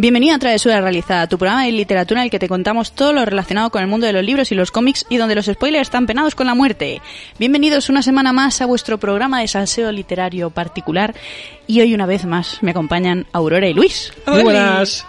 Bienvenido a Travesura Realizada, tu programa de literatura en el que te contamos todo lo relacionado con el mundo de los libros y los cómics y donde los spoilers están penados con la muerte. Bienvenidos una semana más a vuestro programa de salseo literario particular y hoy una vez más me acompañan Aurora y Luis. Muy buenas.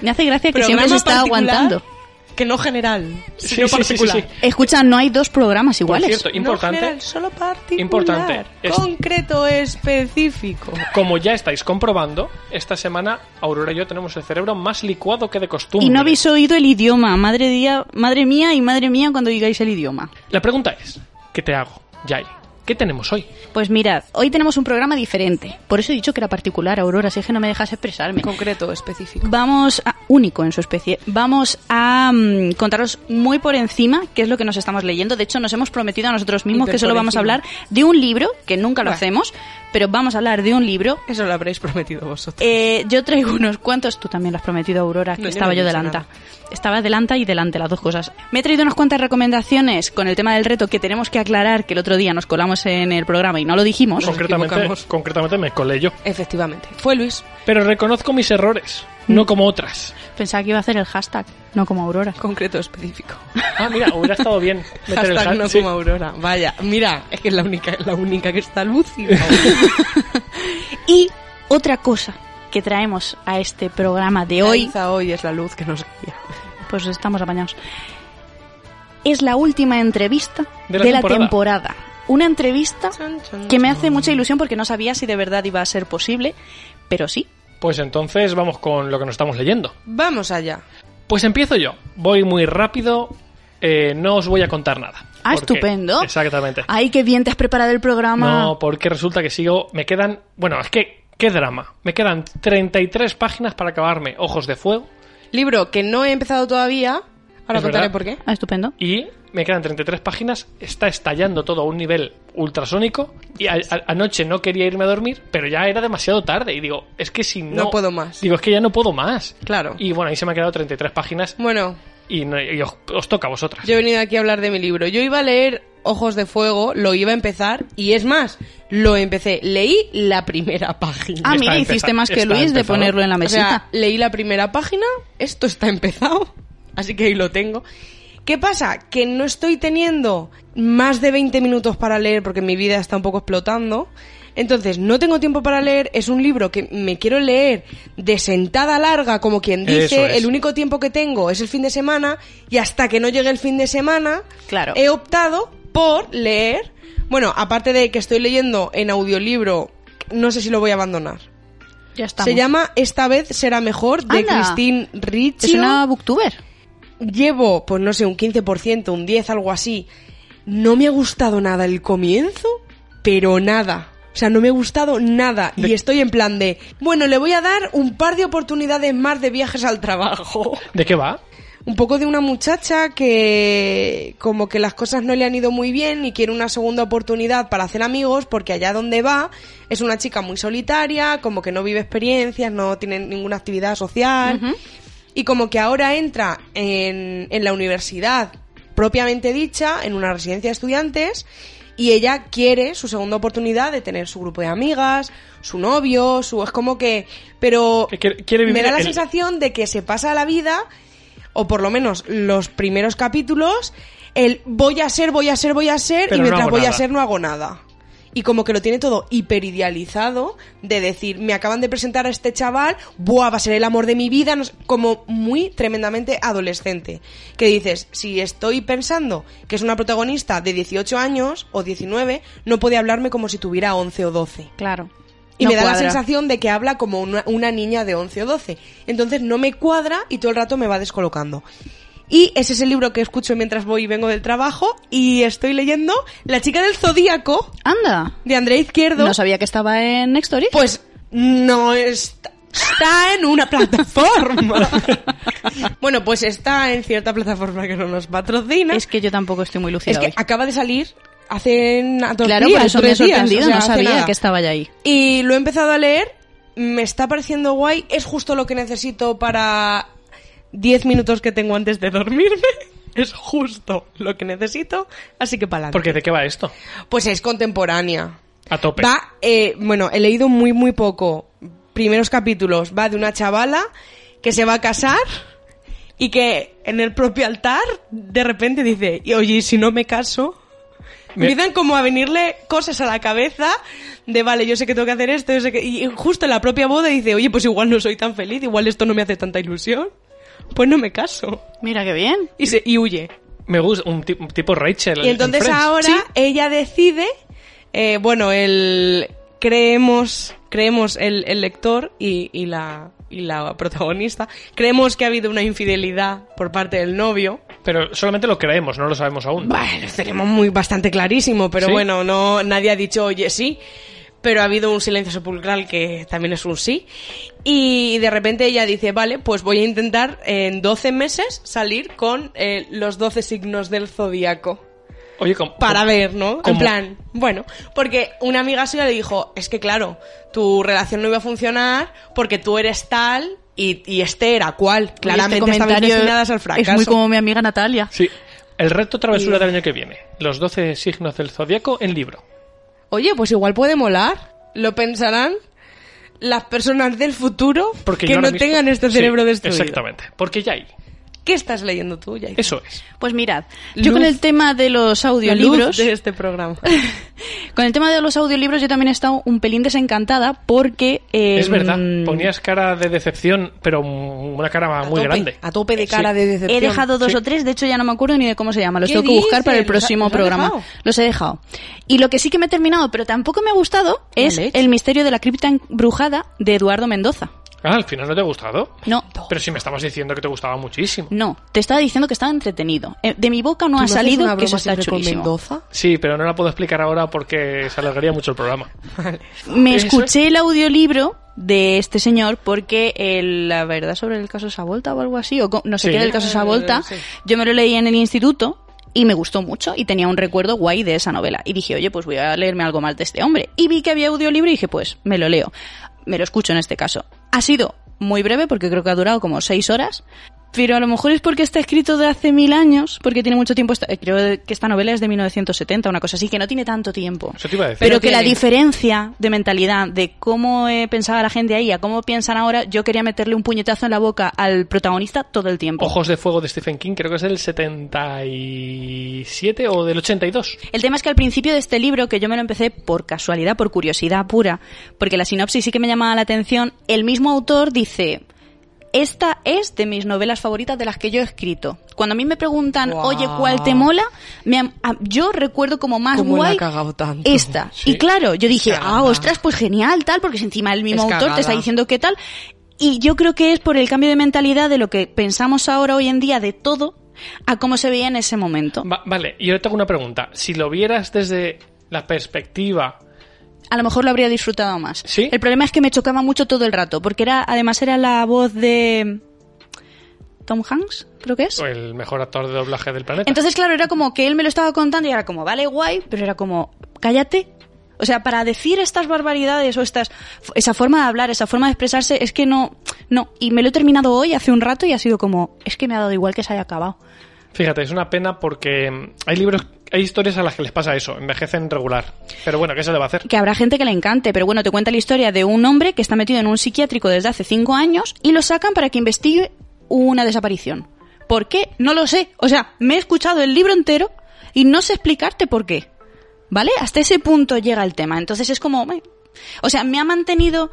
Me hace gracia que siempre se está particular, aguantando. Que no general. Sí, sino sí, sí, sí, particular. sí. Escucha, no hay dos programas Por iguales. cierto, importante, No general, solo particular. Importante, es- Concreto, específico. como ya estáis comprobando, esta semana Aurora y yo tenemos el cerebro más licuado que de costumbre. y no habéis oído el idioma. Madre, día, madre mía y madre mía cuando digáis el idioma. La pregunta es, ¿qué te hago, Jai? ¿Qué tenemos hoy? Pues mirad, hoy tenemos un programa diferente. Por eso he dicho que era particular, Aurora, si es que no me dejas expresarme. Concreto, específico. Vamos a, único en su especie. Vamos a mm, contaros muy por encima qué es lo que nos estamos leyendo. De hecho, nos hemos prometido a nosotros mismos Hiper que solo vamos a hablar de un libro, que nunca lo Bueno. hacemos, pero vamos a hablar de un libro. Eso lo habréis prometido vosotros. Eh, yo traigo unos cuantos, tú también lo has prometido, Aurora, que No, yo estaba no yo delanta. nada. Estaba delanta y delante, las dos cosas. Me he traído unas cuantas recomendaciones con el tema del reto que tenemos que aclarar, que el otro día nos colamos en el programa y no lo dijimos. concretamente, concretamente me colé yo. Efectivamente. Fue Luis. Pero reconozco mis errores, Mm. no como otras. Pensaba que iba a hacer el hashtag, no como Aurora. Concreto, específico. Ah, mira, hubiera estado bien meter el Hashtag hashtag. no sí. como Aurora. Vaya, mira, es que es la única, la única que está lúcida. Y otra cosa que traemos a este programa de hoy, Hoy, hoy es la luz que nos guía. pues estamos apañados, es la última entrevista De de la la, temporada. Una entrevista que me hace mucha ilusión porque no sabía si de verdad iba a ser posible, pero sí. Pues entonces vamos con lo que nos estamos leyendo. Vamos allá. Pues empiezo yo. Voy muy rápido, eh, no os voy a contar nada. Ah, Porque- estupendo. Exactamente. Ay, qué bien te has preparado el programa. No, porque resulta que sigo. Me quedan. Bueno, es que. ¡Qué drama! Me quedan 33 páginas para acabarme Ojos de Fuego. Libro que no he empezado todavía. Ahora contaré verdad. por qué. Ah, estupendo. Y me quedan 33 páginas. Está estallando todo a un nivel ultrasónico. Y a- a- anoche no quería irme a dormir, pero ya era demasiado tarde. Y digo, es que si no. No puedo más. Digo, es que ya no puedo más. Claro. Y bueno, ahí se me han quedado 33 páginas. Bueno, Y, no- y os, os toca a vosotras. yo he venido aquí a hablar de mi libro. Yo iba a leer Ojos de Fuego, lo iba a empezar y es más, lo empecé. Leí la primera página. Ah, mira, hiciste más que Luis de ponerlo en la O mesita. sea, leí la primera página, esto está empezado, así que ahí lo tengo. ¿Qué pasa? Que no estoy teniendo más de 20 minutos para leer porque mi vida está un poco explotando. Entonces, no tengo tiempo para leer, es un libro que me quiero leer de sentada larga, como quien dice, es. el único tiempo que tengo es el fin de semana y hasta que no llegue el fin de semana, Claro. he optado por leer, bueno, aparte de que estoy leyendo en audiolibro, no sé si lo voy a abandonar. ya estamos. Se llama Esta vez será mejor de Anda. Christine Riccio. Es una booktuber. Llevo, pues no sé, un 15%, un 10, algo así. No me ha gustado nada el comienzo, pero nada. O sea, no me ha gustado nada. Y estoy en plan de, bueno, le voy a dar un par de oportunidades más de viajes al trabajo. ¿De qué va? Un poco de una muchacha que como que las cosas no le han ido muy bien y quiere una segunda oportunidad para hacer amigos porque allá donde va es una chica muy solitaria, como que no vive experiencias, no tiene ninguna actividad social y como que ahora entra en, en la universidad propiamente dicha, en una residencia de estudiantes y ella quiere su segunda oportunidad de tener su grupo de amigas, su novio, su es como que pero Que quiere- quiere me da la el- sensación de que se pasa la vida o por lo menos los primeros capítulos el voy a ser, voy a ser, voy a ser Pero y mientras voy a ser no hago nada. Y como que lo tiene todo hiperidealizado de decir, me acaban de presentar a este chaval, buah, va a ser el amor de mi vida, no sé, como muy tremendamente adolescente. Que dices, si estoy pensando que es una protagonista de 18 años o 19, no puede hablarme como si tuviera 11 o 12. Claro. Y No me da la sensación de que habla como una, una niña de 11 o 12. Entonces no me cuadra y todo el rato me va descolocando. Y ese es el libro que escucho mientras voy y vengo del trabajo y estoy leyendo La chica del zodíaco Anda. de Andrea Izquierdo. No sabía que estaba en Nextory. Pues no está, está en una plataforma. bueno, pues está en cierta plataforma que no nos patrocina. es que yo tampoco estoy muy lucida Es que hoy. acaba de salir hace dos Claro, días, por eso me he días, sorprendido, o sea, no sabía nada. que estaba ya ahí. Y lo he empezado a leer, me está pareciendo guay, es justo lo que necesito para 10 minutos que tengo antes de dormirme. Es justo lo que necesito, así que para adelante. Porque ¿de qué va esto? Pues es contemporánea. A tope. Va, eh, bueno, he leído muy, muy poco. Primeros capítulos. Va de una chavala que se va a casar y que en el propio altar de repente dice, y oye, ¿y si no me caso? Me- Empiezan como a venirle cosas a la cabeza de, vale, yo sé que tengo que hacer esto, yo sé que... Y justo en la propia boda dice, oye, pues igual no soy tan feliz, igual esto no me hace tanta ilusión. Pues no me caso. Mira qué bien. Y, se, y huye. Me gusta un, ti- un tipo Rachel. Y entonces en ahora Sí. ella decide, eh, bueno, el creemos, creemos el, el lector y, y la, y la protagonista, creemos que ha habido una infidelidad por parte del novio. Pero solamente lo creemos, no lo sabemos aún. Bueno, lo tenemos muy bastante clarísimo, pero ¿Sí? bueno, no nadie ha dicho oye sí, pero ha habido un silencio sepulcral que también es un sí. Y de repente ella dice, vale, pues voy a intentar en 12 meses salir con eh, los 12 signos del zodíaco. Oye, com- para ver, ¿no? En ¿cómo? plan, bueno, porque una amiga suya le dijo, es que claro, tu relación no iba a funcionar porque tú eres tal y, y este era cual. Claramente Oye, este comentario destinadas al fracaso. Es muy como mi amiga Natalia. Sí. El reto travesura del año que viene. Los 12 signos del zodiaco en libro. Oye, pues igual puede molar. Lo pensarán las personas del futuro Porque que no mismo- tengan este Sí, cerebro destruido. Exactamente. Porque ya hay. ¿Qué estás leyendo tú? Eso es. Pues mirad, yo Luz. con el tema de los audiolibros, de este programa. con el tema de los audiolibros yo también he estado un pelín desencantada porque... eh, es verdad. Ponías cara de decepción, pero una cara A muy tope, grande. A tope de cara Sí. de decepción. He dejado dos Sí. o tres, de hecho ya no me acuerdo ni de cómo se llama, los ¿Qué tengo que buscar para el dices? ¿Los ha- próximo los programa. Los he dejado. Y lo que sí que me he terminado, pero tampoco me ha gustado, es. El misterio de la cripta embrujada de Eduardo Mendoza. Ah, al final no te ha gustado. No, Pero si me estabas diciendo que te gustaba muchísimo. no, te estaba diciendo que estaba entretenido. Eh, De mi boca no ¿Tú ha salido una que eso está chulísimo. Mendoza? Sí, pero no la puedo explicar ahora porque se alargaría mucho el programa. Me Eso escuché el audiolibro de este señor porque el- la verdad sobre el caso Savolta o algo así, o no sé Sí. qué del caso Eh, Savolta, sí. yo me lo leí en el instituto y me gustó mucho y tenía un recuerdo guay de esa novela. Y dije, oye, pues voy a leerme algo más de este hombre. Y vi que había audiolibro y dije, pues me lo leo. Me lo escucho en este caso. Ha sido muy breve porque creo que ha durado como seis horas. Pero a lo mejor es porque está escrito de hace mil años, porque tiene mucho tiempo. esta- Creo que esta novela es de 1970, una cosa así, que no tiene tanto tiempo. Eso te iba a decir. Pero Pero que la diferencia de mentalidad, de cómo eh, pensaba la gente ahí a cómo piensan ahora, yo quería meterle un puñetazo en la boca al protagonista todo el tiempo. Ojos de Fuego de Stephen King, creo que es del 77 o del 82. El tema es que al principio de este libro, que yo me lo empecé por casualidad, por curiosidad pura, porque la sinopsis sí que me llamaba la atención, el mismo autor dice, esta es de mis novelas favoritas de las que yo he escrito. Cuando a mí me preguntan, oye, ¿cuál te mola? Me am- a- yo recuerdo como más ¿Cómo la ha guay tanto? esta. Sí. Y claro, yo dije, ah, ostras, pues genial, tal, porque es encima el mismo Es autor te está diciendo qué tal. Y yo creo que es por el cambio de mentalidad de lo que pensamos ahora hoy en día de todo a cómo se veía en ese momento. Va- vale, y yo tengo una pregunta. Si lo vieras desde la perspectiva... a lo mejor lo habría disfrutado más. ¿Sí? El problema es que me chocaba mucho todo el rato, porque era, además era la voz de Tom Hanks, creo que es. El mejor actor de doblaje del planeta. Entonces, claro, era como que él me lo estaba contando y era como, vale, guay, pero era como, cállate. O sea, para decir estas barbaridades o estas, esa forma de hablar, esa forma de expresarse, es que no, no. Y me lo he terminado hoy, hace un rato, y ha sido como, es que me ha dado igual que se haya acabado. Fíjate, es una pena porque hay libros, hay historias a las que les pasa eso, envejecen regular. Pero bueno, ¿qué se le va a hacer? que habrá gente que le encante, pero bueno, te cuenta la historia de un hombre que está metido en un psiquiátrico desde hace cinco años y lo sacan para que investigue una desaparición. ¿Por qué? No lo sé. O sea, me he escuchado el libro entero y no sé explicarte por qué. ¿Vale? Hasta ese punto llega el tema. Entonces es como... O sea, me ha mantenido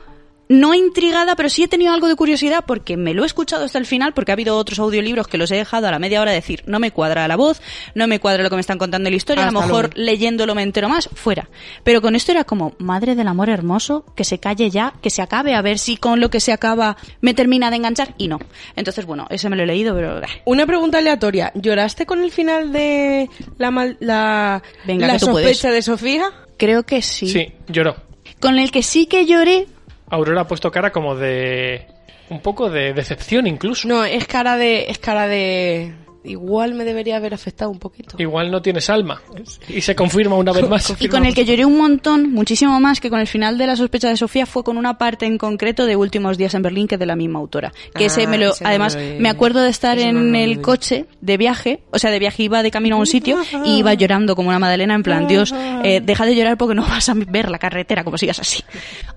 no intrigada, pero sí he tenido algo de curiosidad porque me lo he escuchado hasta el final, porque ha habido otros audiolibros que los he dejado a la media hora de decir, no me cuadra la voz, no me cuadra lo que me están contando en la historia, a lo mejor luego. leyéndolo me entero más, fuera. Pero con esto era como, madre del amor hermoso, que se calle ya, que se acabe, a ver si con lo que se acaba me termina de enganchar, y no. Entonces, bueno, ese me lo he leído, pero... Una pregunta aleatoria. ¿Lloraste con el final de la, mal- la, Venga, la que tú sospecha puedes. de Sofía? Creo que sí. Sí, lloró. Con el que sí que lloré, Aurora ha puesto cara como de... Un poco de decepción incluso. No, es cara de... Es cara de... Igual me debería haber afectado un poquito. Igual no tienes alma. Y se confirma una vez más. Y con el que lloré un montón, muchísimo más que con el final de La sospecha de Sofía, fue con una parte en concreto de Últimos días en Berlín, que es de la misma autora. Que Ah, ese me lo, ese no además, lo me acuerdo de estar ese en no el coche de viaje, o sea, de viaje iba de camino a un sitio y iba llorando como una madalena, en plan, Dios, eh, deja de llorar porque no vas a ver la carretera como sigas así.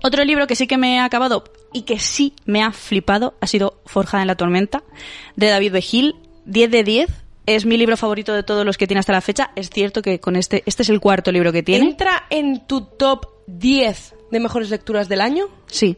Otro libro que sí que me ha acabado y que sí me ha flipado ha sido Forjada en la tormenta, de David Begil, 10 de 10. Es mi libro favorito de todos los que tiene hasta la fecha. Es cierto que con este, este es el cuarto libro que tiene. ¿Entra en tu top 10 de mejores lecturas del año? Sí.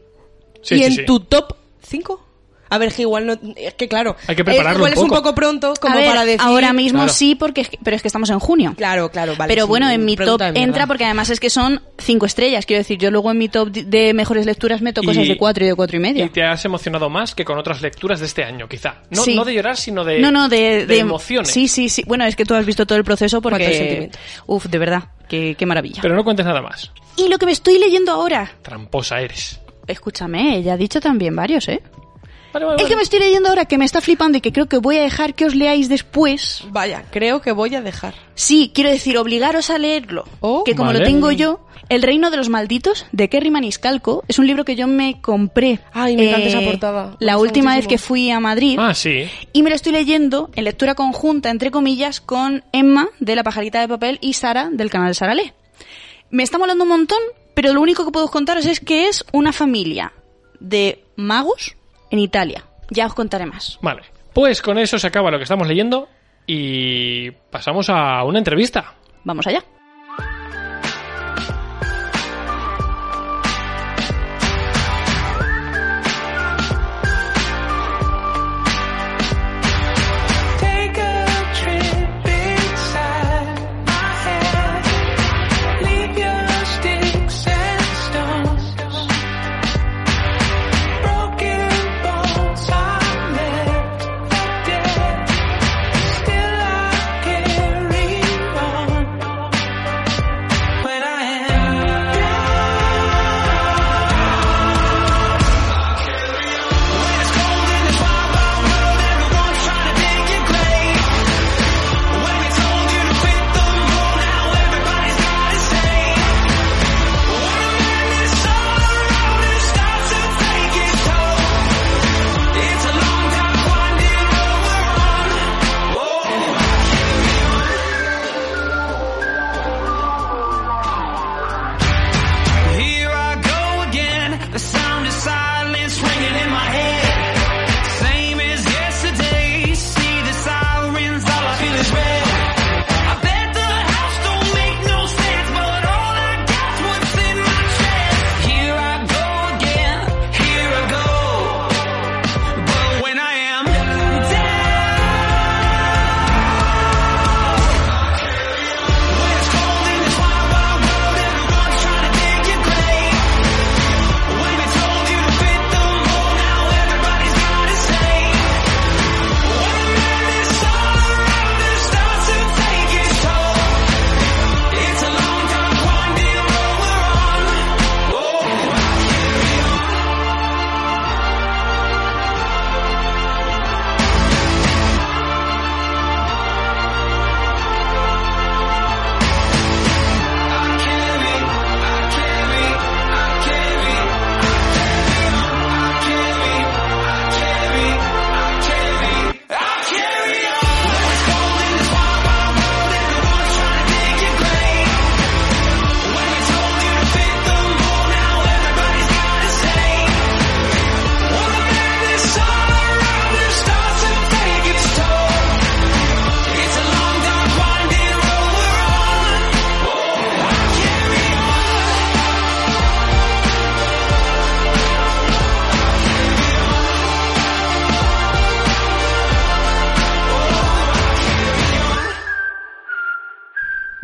Sí, ¿Y sí, en sí. tu top 5? A ver, que igual no... Es que claro... Hay que eh, prepararlo igual un es un poco. poco pronto como ver, para decir... ahora mismo Claro. sí, porque es que- pero es que estamos en junio. Claro, claro, vale. pero sí, bueno, en mi top entra porque además es que son cinco estrellas. Quiero decir, yo luego en mi top de mejores lecturas meto cosas de cuatro y de cuatro y medio. Y te has emocionado más que con otras lecturas de este año, quizá. No, Sí. no de llorar, sino de, no, no, de, de emociones. Sí, sí, sí. Bueno, es que tú has visto todo el proceso porque... Uf, de verdad, qué, qué maravilla. Pero no cuentes nada más. Y lo que me estoy leyendo ahora... Tramposa eres. Escúchame, ella ha dicho también varios, ¿eh? Vale, vale, El que me estoy leyendo ahora, que me está flipando y que creo que voy a dejar que os leáis después, Vaya, creo que voy a dejar. Sí, quiero decir, obligaros a leerlo. Oh, que como vale. lo tengo yo, El reino de los malditos, de Kerry Maniscalco, es un libro que yo me compré. eh, Ay, me encanta esa portada. Me La última vez que fui a Madrid. Ah, sí. Y me lo estoy leyendo en lectura conjunta, entre comillas, con Emma de La pajarita de papel y Sara del canal Saralé. Me está molando un montón, pero lo único que puedo contaros es que es una familia de magos en Italia. Ya os contaré más. Vale. Pues con eso se acaba lo que estamos leyendo y pasamos a una entrevista. Vamos allá.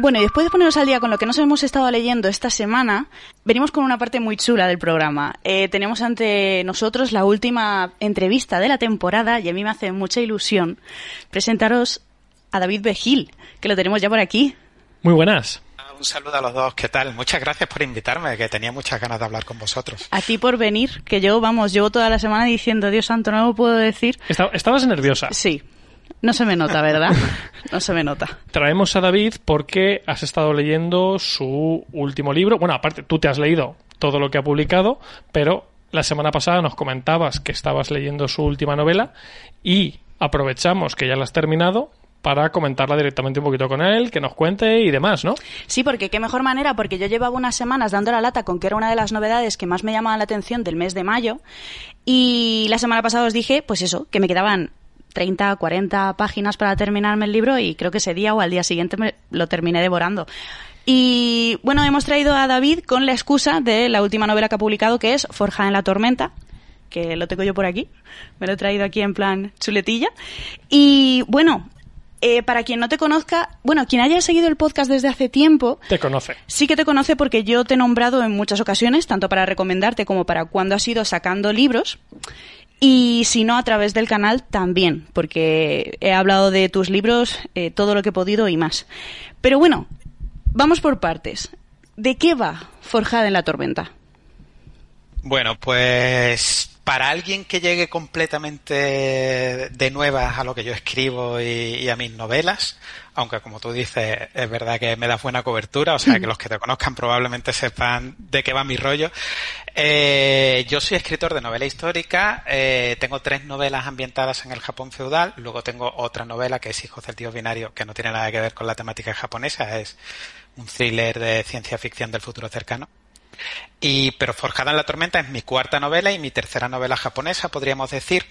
Bueno, y después de ponernos al día con lo que nos hemos estado leyendo esta semana, venimos con una parte muy chula del programa. Eh, tenemos ante nosotros la última entrevista de la temporada y a mí me hace mucha ilusión presentaros a David Begil, que lo tenemos ya por aquí. Muy buenas. Un saludo a los dos, ¿qué tal? Muchas gracias por invitarme, que tenía muchas ganas de hablar con vosotros. A ti por venir, que yo, vamos, llevo toda la semana diciendo, Dios santo, no lo puedo decir. Esta- estabas nerviosa. Sí, no se me nota, ¿verdad? No se me nota. Traemos a David porque has estado leyendo su último libro. Bueno, aparte, tú te has leído todo lo que ha publicado, pero la semana pasada nos comentabas que estabas leyendo su última novela y aprovechamos que ya la has terminado para comentarla directamente un poquito con él, que nos cuente y demás, ¿no? Sí, porque qué mejor manera, porque yo llevaba unas semanas dando la lata con que era una de las novedades que más me llamaban la atención del mes de mayo. Y la semana pasada os dije, pues eso, que me quedaban 30, 40 páginas para terminarme el libro y creo que ese día o al día siguiente me lo terminé devorando. Y bueno, hemos traído a David con la excusa de la última novela que ha publicado, que es Forja en la Tormenta, que lo tengo yo por aquí. Me lo he traído aquí en plan chuletilla. Y bueno, eh, para quien no te conozca, bueno, quien haya seguido el podcast desde hace tiempo, Te conoce. Sí que te conoce porque yo te he nombrado en muchas ocasiones, tanto para recomendarte como para cuando has ido sacando libros. Y si no, a través del canal también, porque he hablado de tus libros, eh, todo lo que he podido y más. Pero bueno, vamos por partes. ¿De qué va Forjada en la Tormenta? Bueno, pues para alguien que llegue completamente de nuevas a lo que yo escribo y, y a mis novelas, aunque como tú dices, es verdad que me das buena cobertura, o sea que los que te conozcan probablemente sepan de qué va mi rollo. Eh, yo soy escritor de novela histórica, eh, tengo tres novelas ambientadas en el Japón feudal, luego tengo otra novela que es Hijos del Tío Binario, que no tiene nada que ver con la temática japonesa, es un thriller de ciencia ficción del futuro cercano. Y, pero Forjada en la Tormenta es mi cuarta novela y mi tercera novela japonesa, podríamos decir,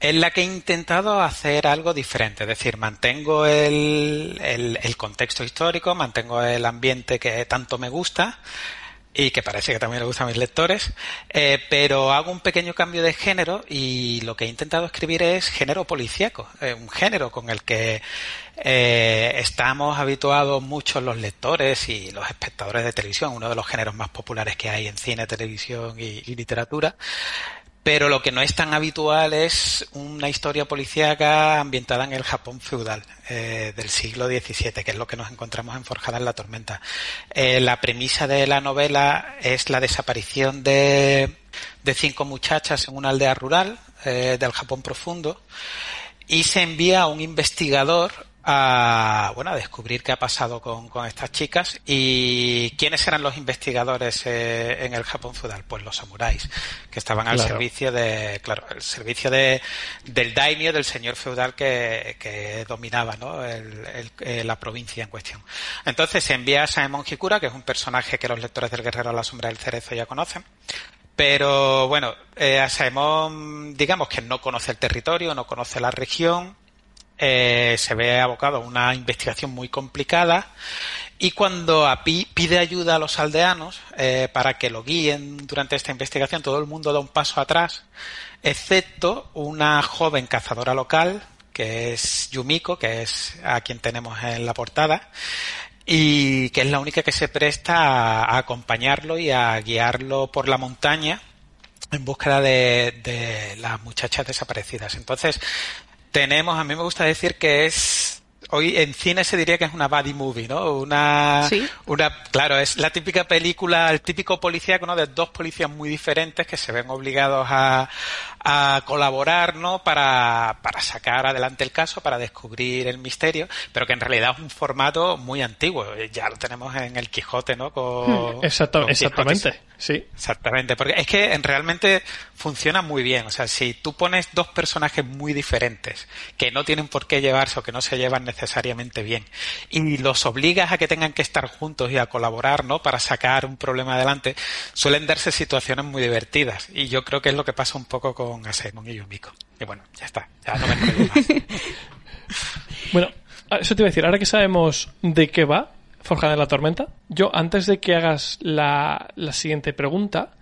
en la que he intentado hacer algo diferente. Es decir, mantengo el, el, el contexto histórico, mantengo el ambiente que tanto me gusta y que parece que también le gusta a mis lectores, eh, pero hago un pequeño cambio de género y lo que he intentado escribir es género policíaco, eh, un género con el que eh, estamos habituados muchos los lectores y los espectadores de televisión, uno de los géneros más populares que hay en cine, televisión y, y literatura. Pero lo que no es tan habitual es una historia policíaca ambientada en el Japón feudal eh, del siglo XVII, que es lo que nos encontramos en Forjada en la Tormenta. Eh, la premisa de la novela es la desaparición de, de cinco muchachas en una aldea rural eh, del Japón profundo y se envía a un investigador a bueno a descubrir qué ha pasado con, con estas chicas y quiénes eran los investigadores eh, en el Japón feudal pues los samuráis que estaban al Claro. servicio de claro el servicio de del daimyo del señor feudal que, que dominaba ¿no? el- el- eh, la provincia en cuestión entonces se envía a Saemon Hikura que es un personaje que los lectores del Guerrero a la sombra del cerezo ya conocen pero bueno, eh, Asaemon, digamos que no conoce el territorio, no conoce la región, eh, se ve abocado a una investigación muy complicada y cuando Api pide ayuda a los aldeanos eh, para que lo guíen durante esta investigación, todo el mundo da un paso atrás, excepto una joven cazadora local, que es Yumiko, que es a quien tenemos en la portada, y que es la única que se presta a, acompañarlo y a guiarlo por la montaña en búsqueda de, de las muchachas desaparecidas. Entonces, tenemos, a mí me gusta decir que es hoy en cine se diría que es una buddy movie, ¿no? Una, Sí. una, claro, es la típica película, el típico policíaco, ¿no? De dos policías muy diferentes que se ven obligados a, a colaborar, ¿no? Para, para sacar adelante el caso, para descubrir el misterio, pero que en realidad es un formato muy antiguo. Ya lo tenemos en el Quijote, ¿no? Con, con Quijote. exactamente. Sí. Exactamente, porque es que en- realmente funciona muy bien. O sea, si tú pones dos personajes muy diferentes que no tienen por qué llevarse o que no se llevan necesariamente bien y los obligas a que tengan que estar juntos y a colaborar, ¿no? Para sacar un problema adelante, suelen darse situaciones muy divertidas. Y yo creo que es lo que pasa un poco con Asemon y Yumiko. Y bueno, ya está, ya no me más. Bueno, ah, eso te iba a decir, ahora que sabemos de qué va Forjada en la Tormenta, yo antes de que hagas la, la siguiente pregunta,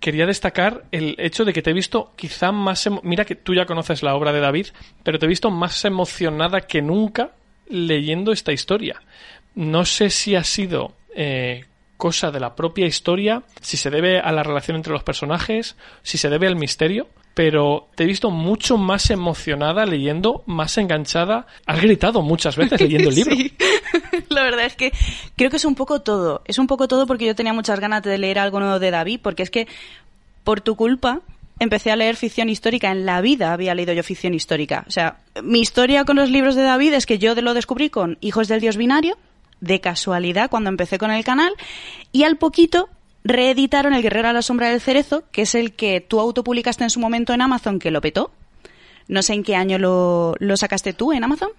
quería destacar el hecho de que te he visto quizá más... Mira que tú ya conoces la obra de David, pero te he visto más emocionada que nunca leyendo esta historia. No sé si ha sido eh, cosa de la propia historia, si se debe a la relación entre los personajes, si se debe al misterio, pero te he visto mucho más emocionada leyendo, más enganchada. Has gritado muchas veces leyendo el libro. Sí. La verdad es que creo que es un poco todo. Es un poco todo porque yo tenía muchas ganas de leer algo nuevo de David, porque es que por tu culpa empecé a leer ficción histórica. En la vida había leído yo ficción histórica. O sea, mi historia con los libros de David es que yo lo descubrí con Hijos del Dios Binario, de casualidad cuando empecé con el canal, y al poquito reeditaron El Guerrero a la Sombra del Cerezo, que es el que tú autopublicaste en su momento en Amazon, que lo petó. No sé en qué año lo, lo sacaste tú en Amazon.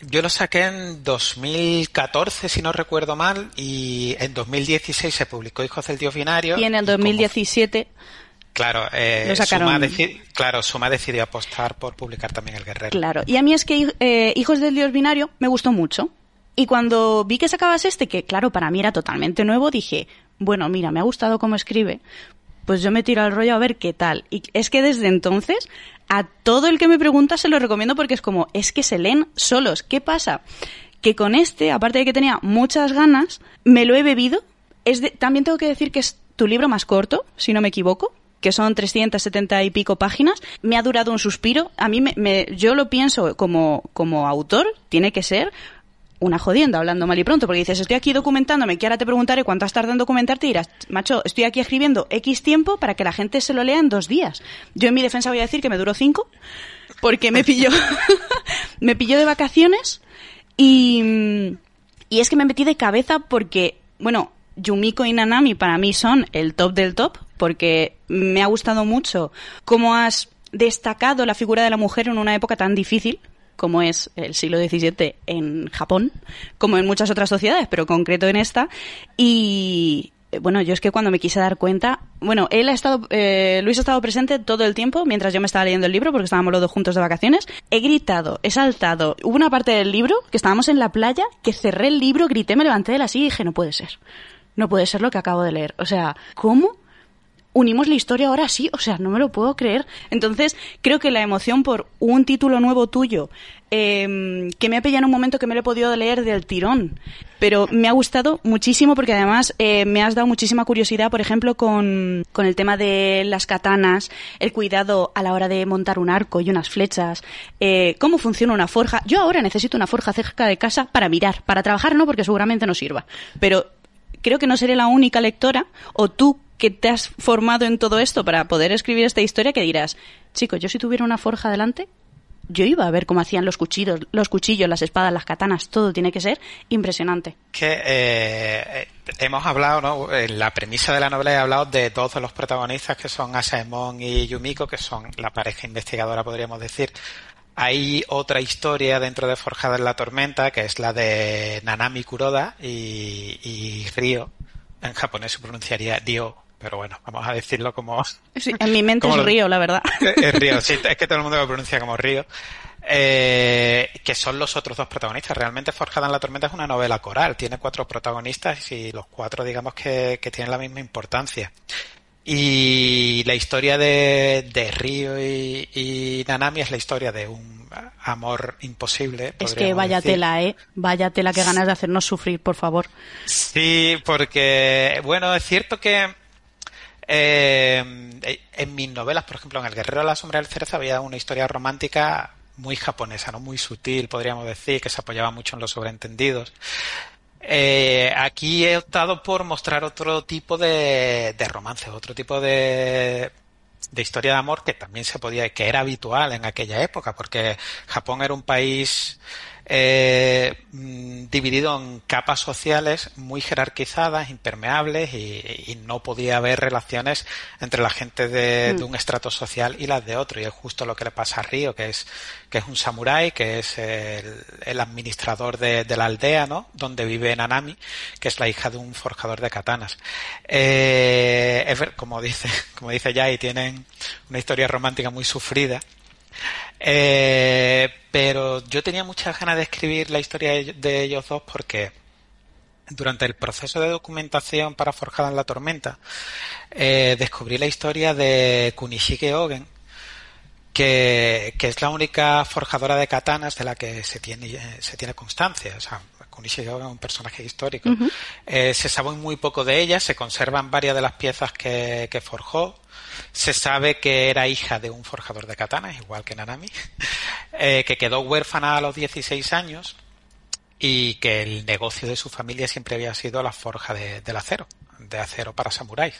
Yo lo saqué en 2014, si no recuerdo mal, y en 2016 se publicó Hijos del Dios Binario. Y en el como- 2017 claro, eh. Suma deci- claro, Suma decidió apostar por publicar también El Guerrero. Claro, y a mí es que eh, Hijos del Dios Binario me gustó mucho. Y cuando vi que sacabas este, que claro, para mí era totalmente nuevo, dije, bueno, mira, me ha gustado cómo escribe, pues yo me tiro al rollo a ver qué tal. Y es que desde entonces, a todo el que me pregunta se lo recomiendo porque es como, es que se leen solos. ¿Qué pasa? Que con este, aparte de que tenía muchas ganas, me lo he bebido. Es también tengo que decir que es tu libro más corto, si no me equivoco que son 370 y pico páginas, me ha durado un suspiro. A mí, me, me- yo lo pienso como, como autor, tiene que ser una jodienda, hablando mal y pronto, porque dices, estoy aquí documentándome, que ahora te preguntaré cuánto has tardado en documentarte y dirás, macho, estoy aquí escribiendo X tiempo para que la gente se lo lea en dos días. Yo en mi defensa voy a decir que me duró cinco, porque me pilló, me pilló de vacaciones y, y es que me metí de cabeza porque, bueno, Yumiko y Nanami para mí son el top del top, porque me ha gustado mucho cómo has destacado la figura de la mujer en una época tan difícil como es el siglo XVII en Japón, como en muchas otras sociedades, pero concreto en esta. Y eh, bueno, yo es que cuando me quise dar cuenta, bueno, él ha estado, eh, Luis ha estado presente todo el tiempo mientras yo me estaba leyendo el libro, porque estábamos los dos juntos de vacaciones. He gritado, he saltado. Hubo una parte del libro que estábamos en la playa, que cerré el libro, grité, me levanté de la silla y dije, no puede ser. No puede ser lo que acabo de leer. O sea, ¿cómo? Unimos la historia ahora sí, o sea, no me lo puedo creer. Entonces, creo que la emoción por un título nuevo tuyo, eh, que me ha pillado en un momento que me lo he podido leer del tirón, pero me ha gustado muchísimo porque además eh, me has dado muchísima curiosidad, por ejemplo, con, con el tema de las katanas, el cuidado a la hora de montar un arco y unas flechas, eh, cómo funciona una forja. Yo ahora necesito una forja cerca de casa para mirar, para trabajar no, porque seguramente no sirva, pero creo que no seré la única lectora, o tú que te has formado en todo esto para poder escribir esta historia, que dirás, chicos, yo si tuviera una forja delante, yo iba a ver cómo hacían los cuchillos, los cuchillos, las espadas, las katanas, todo tiene que ser impresionante. que eh, eh, hemos hablado, ¿no? En la premisa de la novela he hablado de dos de los protagonistas que son Asaemon y Yumiko, que son la pareja investigadora, podríamos decir. Hay otra historia dentro de Forjada en la Tormenta, que es la de Nanami Kuroda y, y Ryo. En japonés se pronunciaría Dio, pero bueno, vamos a decirlo como, Sí, en mi mente ¿Cómo es lo- río, la verdad. es Río, sí, es que todo el mundo lo pronuncia como Río. Eh, que son los otros dos protagonistas. Realmente Forjada en la Tormenta es una novela coral, tiene cuatro protagonistas y los cuatro digamos que, que tienen la misma importancia. Y la historia de, de Río y, y Nanami es la historia de un amor imposible. Es que vaya decir. tela, ¿eh? Vaya tela que ganas de hacernos sufrir, por favor. Sí, porque, bueno, es cierto que eh, en mis novelas, por ejemplo, en El Guerrero de la Sombra del Cerezo había una historia romántica muy japonesa, no muy sutil, podríamos decir, que se apoyaba mucho en los sobreentendidos. Eh, aquí he optado por mostrar otro tipo de, de romance, otro tipo de, de historia de amor que también se podía, que era habitual en aquella época, porque Japón era un país eh, mm, dividido en capas sociales muy jerarquizadas, impermeables y, y no podía haber relaciones entre la gente de, de un estrato social y las de otro. Y es justo lo que le pasa a Río, que es, que es un samurái, que es el, el administrador de, de la aldea, ¿no? Donde vive Nanami, que es la hija de un forjador de katanas. Eh, es como dice, como dice Yai, tienen una historia romántica muy sufrida. Eh, pero yo tenía muchas ganas de escribir la historia de- de ellos dos porque durante el proceso de documentación para Forjada en la Tormenta eh, descubrí la historia de Kunishige Ogen, que, que es la única forjadora de katanas de la que se tiene, se tiene constancia. O sea, Kunishi Yoga es un personaje histórico. Eh, se sabe muy poco de ella, se conservan varias de las piezas que, que forjó. Se sabe que era hija de un forjador de katanas, igual que Nanami, eh, que quedó huérfana a los 16 años y que el negocio de su familia siempre había sido la forja de- del acero, de acero para samuráis.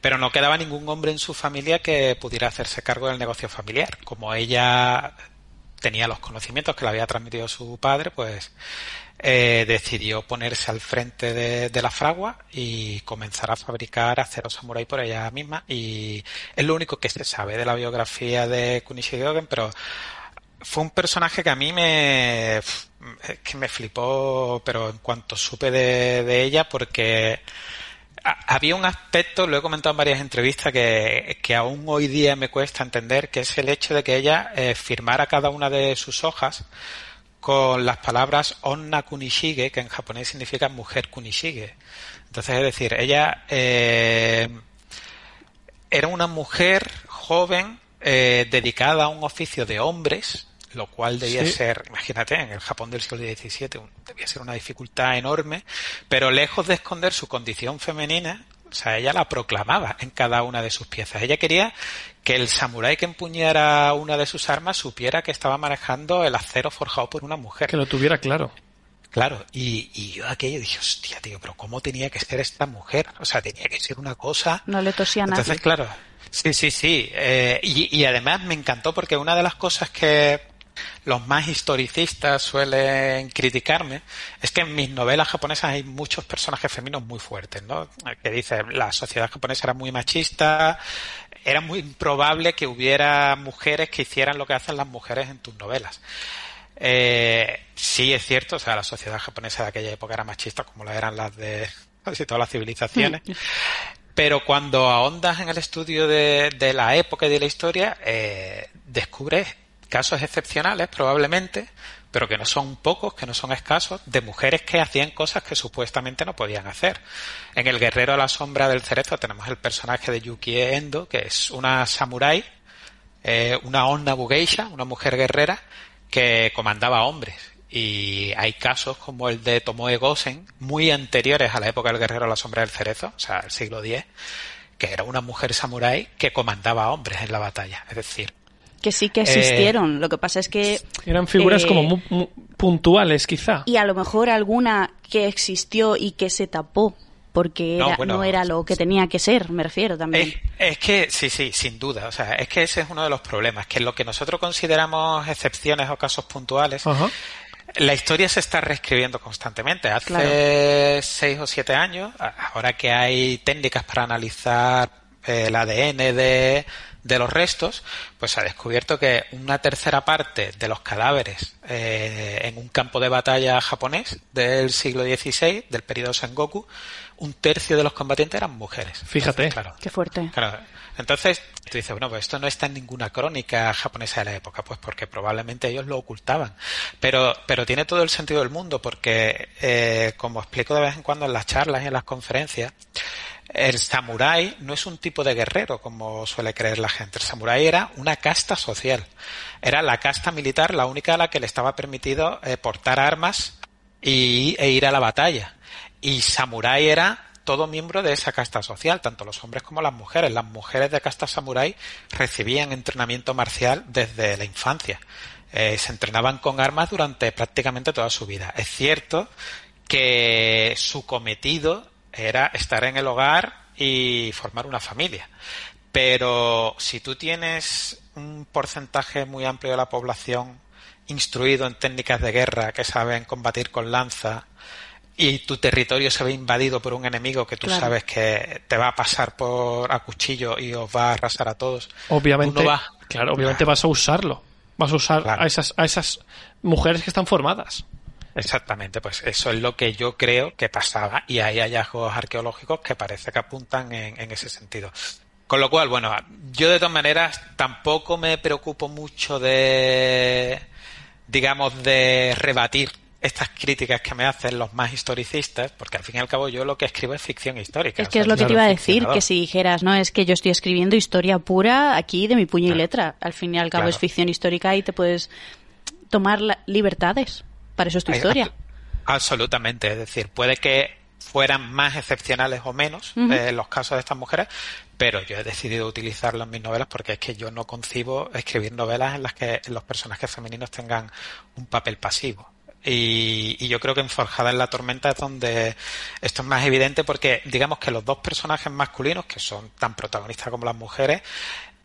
Pero no quedaba ningún hombre en su familia que pudiera hacerse cargo del negocio familiar. Como ella tenía los conocimientos que le había transmitido su padre, pues eh, decidió ponerse al frente de, la fragua y comenzar a fabricar acero samurái por ella misma. Y es lo único que se sabe de la biografía de Kunishi Gyogen, pero fue un personaje que a mí me es que me flipó pero en cuanto supe de, de ella porque ha- había un aspecto lo he comentado en varias entrevistas que, que aún hoy día me cuesta entender que es el hecho de que ella eh, firmara cada una de sus hojas con las palabras onna kunishige que en japonés significa mujer kunishige entonces es decir ella eh, era una mujer joven eh, dedicada a un oficio de hombres, lo cual debía Sí. ser, imagínate, en el Japón del siglo XVII, debía ser una dificultad enorme, pero lejos de esconder su condición femenina, o sea, ella la proclamaba en cada una de sus piezas. Ella quería que el samurái que empuñara una de sus armas supiera que estaba manejando el acero forjado por una mujer. Que lo tuviera claro. Claro, y, y yo aquello dije, hostia, tío, pero ¿cómo tenía que ser esta mujer? O sea, tenía que ser una cosa... No le tosía a nadie. Entonces, claro, sí, sí, sí. eh, y, y además me encantó porque una de las cosas que los más historicistas suelen criticarme es que en mis novelas japonesas hay muchos personajes femeninos muy fuertes, ¿no? Que dice, la sociedad japonesa era muy machista, era muy improbable que hubiera mujeres que hicieran lo que hacen las mujeres en tus novelas. Eh, sí es cierto, o sea, la sociedad japonesa de aquella época era machista como la eran las de casi todas las civilizaciones. Pero cuando ahondas en el estudio de, de la época y de la historia, eh, descubres casos excepcionales, probablemente, pero que no son pocos, que no son escasos, de mujeres que hacían cosas que supuestamente no podían hacer. En El Guerrero a la Sombra del Cerezo tenemos el personaje de Yuki Endo, que es una samurái, eh, una Onna Bugeisha, una mujer guerrera, que comandaba hombres. Y hay casos como el de Tomoe Gosen, muy anteriores a la época del Guerrero a la Sombra del Cerezo, o sea, el siglo X, que era una mujer samurái que comandaba hombres en la batalla. Es decir, Que sí que existieron. Lo que pasa es que. Eran figuras eh, como muy, muy puntuales, quizá. Y a lo mejor alguna que existió y que se tapó porque No, era, no, bueno, era lo que tenía que ser, me refiero también. Es, es que, sí, sí, sin duda. O sea, es que ese es uno de los problemas, que lo que nosotros consideramos excepciones o casos puntuales, Ajá. la historia se está reescribiendo constantemente. Hace Claro. seis o siete años, ahora que hay técnicas para analizar eh, el ADN de, de los restos, pues se ha descubierto que una tercera parte de los cadáveres eh, en un campo de batalla japonés del siglo XVI, del periodo Sengoku, un tercio de los combatientes eran mujeres. Fíjate. Entonces, claro, Qué fuerte. Claro. Entonces, tú dices, bueno, pues esto no está en ninguna crónica japonesa de la época, pues porque probablemente ellos lo ocultaban. Pero, pero tiene todo el sentido del mundo, porque, eh, como explico de vez en cuando en las charlas y en las conferencias, el samurái no es un tipo de guerrero, como suele creer la gente. El samurái era una casta social. Era la casta militar la única a la que le estaba permitido eh, portar armas y, e ir a la batalla. Y samurái era todo miembro de esa casta social, tanto los hombres como las mujeres. Las mujeres de casta samurái recibían entrenamiento marcial desde la infancia. Eh, se entrenaban con armas durante prácticamente toda su vida. Es cierto que su cometido era estar en el hogar y formar una familia. Pero si tú tienes un porcentaje muy amplio de la población instruido en técnicas de guerra, que saben combatir con lanza, y tu territorio se ve invadido por un enemigo que tú Claro. sabes que te va a pasar por a cuchillo y os va a arrasar a todos. Obviamente, claro, obviamente vas a usarlo. Vas a usar Claro. a esas, a esas mujeres que están formadas. Exactamente, pues eso es lo que yo creo que pasaba y hay hallazgos arqueológicos que parece que apuntan en, en ese sentido. Con lo cual, bueno, yo de todas maneras tampoco me preocupo mucho de, digamos, de rebatir estas críticas que me hacen los más historicistas, porque al fin y al cabo yo lo que escribo es ficción histórica. Es o que sea, es lo que te iba a decir, que si dijeras, no, es que yo estoy escribiendo historia pura aquí de mi puño y Claro. letra. Al fin y al cabo Claro. es ficción histórica y te puedes tomar la- libertades. Para eso es tu historia. abso- Absolutamente, es decir, puede que fueran más excepcionales o menos eh, los casos de estas mujeres, pero yo he decidido utilizarlo en mis novelas porque es que yo no concibo escribir novelas en las que los personajes femeninos tengan un papel pasivo. Y, y yo creo que en Forjada en la Tormenta es donde esto es más evidente porque digamos que los dos personajes masculinos, que son tan protagonistas como las mujeres,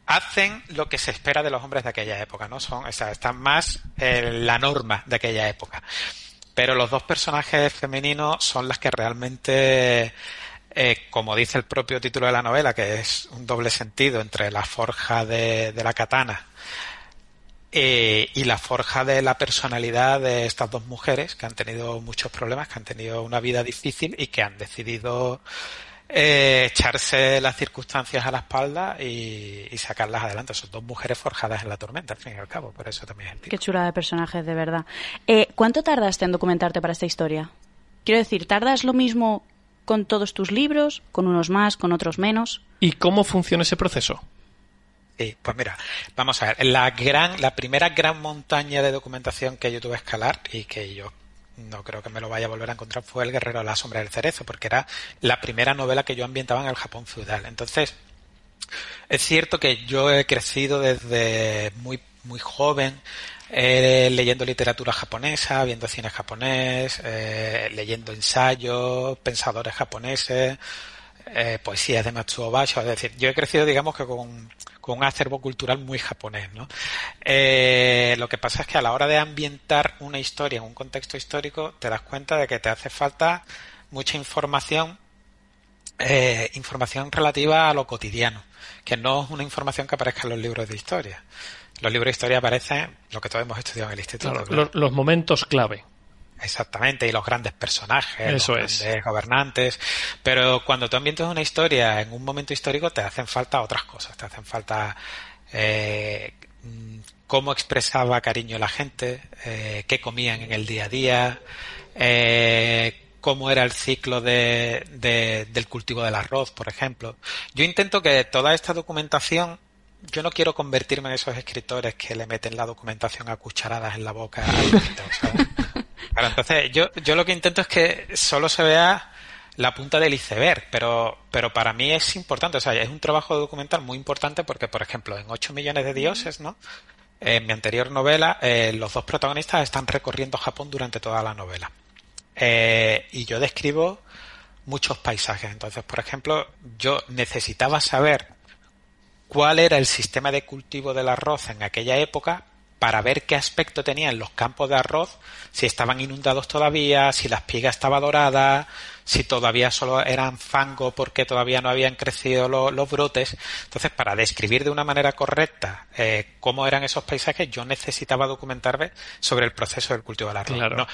hacen lo que se espera de los hombres de aquella época, ¿no? Son, o sea, están más en la norma de aquella época. Pero los dos personajes femeninos son las que realmente, eh, como dice el propio título de la novela, que es un doble sentido entre la forja de, de la katana eh, y la forja de la personalidad de estas dos mujeres que han tenido muchos problemas, que han tenido una vida difícil y que han decidido eh, echarse las circunstancias a la espalda y, y sacarlas adelante. Son dos mujeres forjadas en la tormenta, al fin y al cabo, por eso también es el Qué título. chula de personajes, de verdad. Eh, ¿Cuánto tardaste en documentarte para esta historia? Quiero decir, ¿tardas lo mismo con todos tus libros? ¿Con unos más, con otros menos? ¿Y cómo funciona ese proceso? Sí, pues mira, vamos a ver. La gran, la primera gran montaña de documentación que yo tuve que escalar y que yo no creo que me lo vaya a volver a encontrar fue El Guerrero de la Sombra del Cerezo, porque era la primera novela que yo ambientaba en el Japón feudal. Entonces, es cierto que yo he crecido desde muy, muy joven eh, leyendo literatura japonesa, viendo cine japonés, eh, leyendo ensayos, pensadores japoneses, eh, poesías de Matsuo Basho. Es decir, yo he crecido, digamos, que con, con un acervo cultural muy japonés, ¿no? Eh, lo que pasa es que a la hora de ambientar una historia en un contexto histórico, te das cuenta de que te hace falta mucha información eh, información relativa a lo cotidiano, que no es una información que aparezca en los libros de historia. Los libros de historia aparecen lo que todos hemos estudiado en el instituto. Claro, claro. los, los momentos clave. Exactamente, y los grandes personajes, Eso los es. grandes gobernantes. Pero cuando tú ambientas una historia en un momento histórico, te hacen falta otras cosas. Te hacen falta eh, cómo expresaba cariño la gente, eh, qué comían en el día a día, eh, cómo era el ciclo de, de- del cultivo del arroz, por ejemplo. Yo intento que toda esta documentación yo no quiero convertirme en esos escritores que le meten la documentación a cucharadas en la boca al escritor, ¿sabes? Claro, entonces yo, yo lo que intento es que solo se vea la punta del iceberg, pero, pero para mí es importante, o sea, es un trabajo documental muy importante porque, por ejemplo, en 8 millones de dioses, ¿no? En mi anterior novela, eh, los dos protagonistas están recorriendo Japón durante toda la novela. Eh, y yo describo muchos paisajes. Entonces, por ejemplo, yo necesitaba saber cuál era el sistema de cultivo del arroz en aquella época para ver qué aspecto tenían los campos de arroz, si estaban inundados todavía, si la espiga estaba dorada, si todavía solo eran fango porque todavía no habían crecido lo- los brotes. Entonces, para describir de una manera correcta eh, cómo eran esos paisajes, yo necesitaba documentarme sobre el proceso del cultivo del arroz. Claro. No,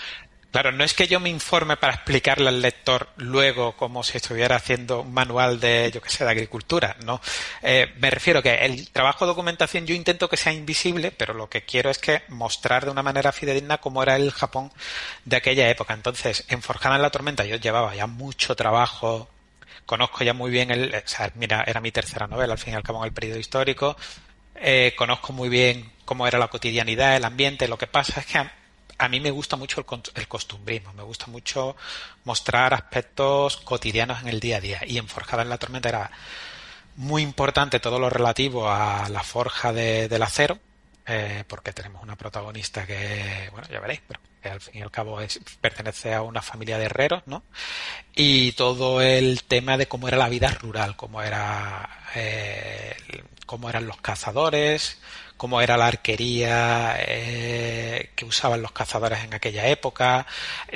Claro, no es que yo me informe para explicarle al lector luego como si estuviera haciendo un manual de, yo qué sé, de agricultura, ¿no? Eh, me refiero que el trabajo de documentación yo intento que sea invisible, pero lo que quiero es que mostrar de una manera fidedigna cómo era el Japón de aquella época. Entonces, en Forjada en la Tormenta yo llevaba ya mucho trabajo, conozco ya muy bien el, o sea, mira, era mi tercera novela, al fin y al cabo en el periodo histórico, eh, conozco muy bien cómo era la cotidianidad, el ambiente, lo que pasa es que a, mí me gusta mucho el, el costumbrismo, me gusta mucho mostrar aspectos cotidianos en el día a día. Y en Forjada en la Tormenta era muy importante todo lo relativo a la forja de- del acero, eh, porque tenemos una protagonista que, bueno, ya veréis, pero que al fin y al cabo es, pertenece a una familia de herreros, ¿no? Y todo el tema de cómo era la vida rural, cómo era, eh, cómo eran los cazadores, cómo era la arquería eh, que usaban los cazadores en aquella época,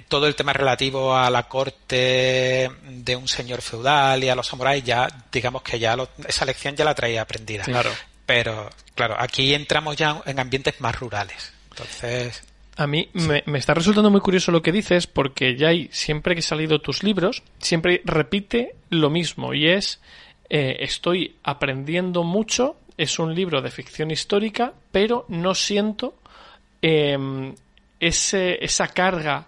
todo el tema relativo a la corte de un señor feudal y a los samuráis, ya digamos que ya lo- esa lección ya la traía aprendida. Claro. Pero, claro, aquí entramos ya en ambientes más rurales. Entonces, A mí me, me está resultando muy curioso lo que dices porque ya hay, siempre que he salido tus libros, siempre repite lo mismo y es eh, estoy aprendiendo mucho, es un libro de ficción histórica, pero no siento eh, ese, esa carga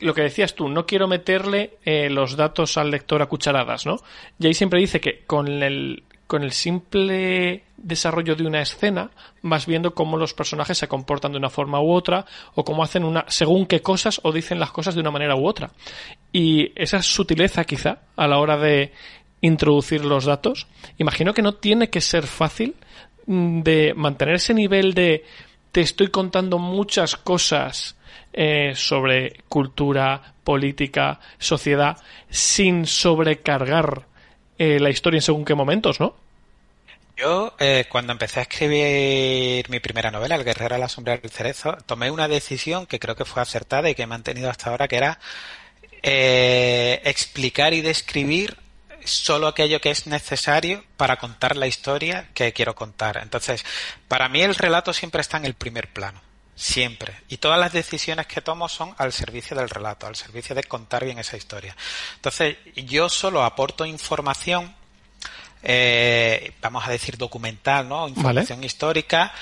lo que decías tú, no quiero meterle eh, los datos al lector a cucharadas, ¿no? Y ahí siempre dice que con el, con el simple desarrollo de una escena vas viendo cómo los personajes se comportan de una forma u otra o cómo hacen una según qué cosas o dicen las cosas de una manera u otra. Y esa sutileza quizá a la hora de introducir los datos, imagino que no tiene que ser fácil mm, de mantener ese nivel de te estoy contando muchas cosas eh, sobre cultura, política, sociedad, sin sobrecargar eh, la historia en según qué momentos, ¿no? Yo, eh, cuando empecé a escribir mi primera novela, El guerrero a la sombra del cerezo, tomé una decisión que creo que fue acertada y que he mantenido hasta ahora, que era eh, explicar y describir solo aquello que es necesario para contar la historia que quiero contar. Entonces, para mí el relato siempre está en el primer plano. Siempre. Y todas las decisiones que tomo son al servicio del relato, al servicio de contar bien esa historia. Entonces, yo solo aporto información, eh, vamos a decir documental, ¿no? Información histórica,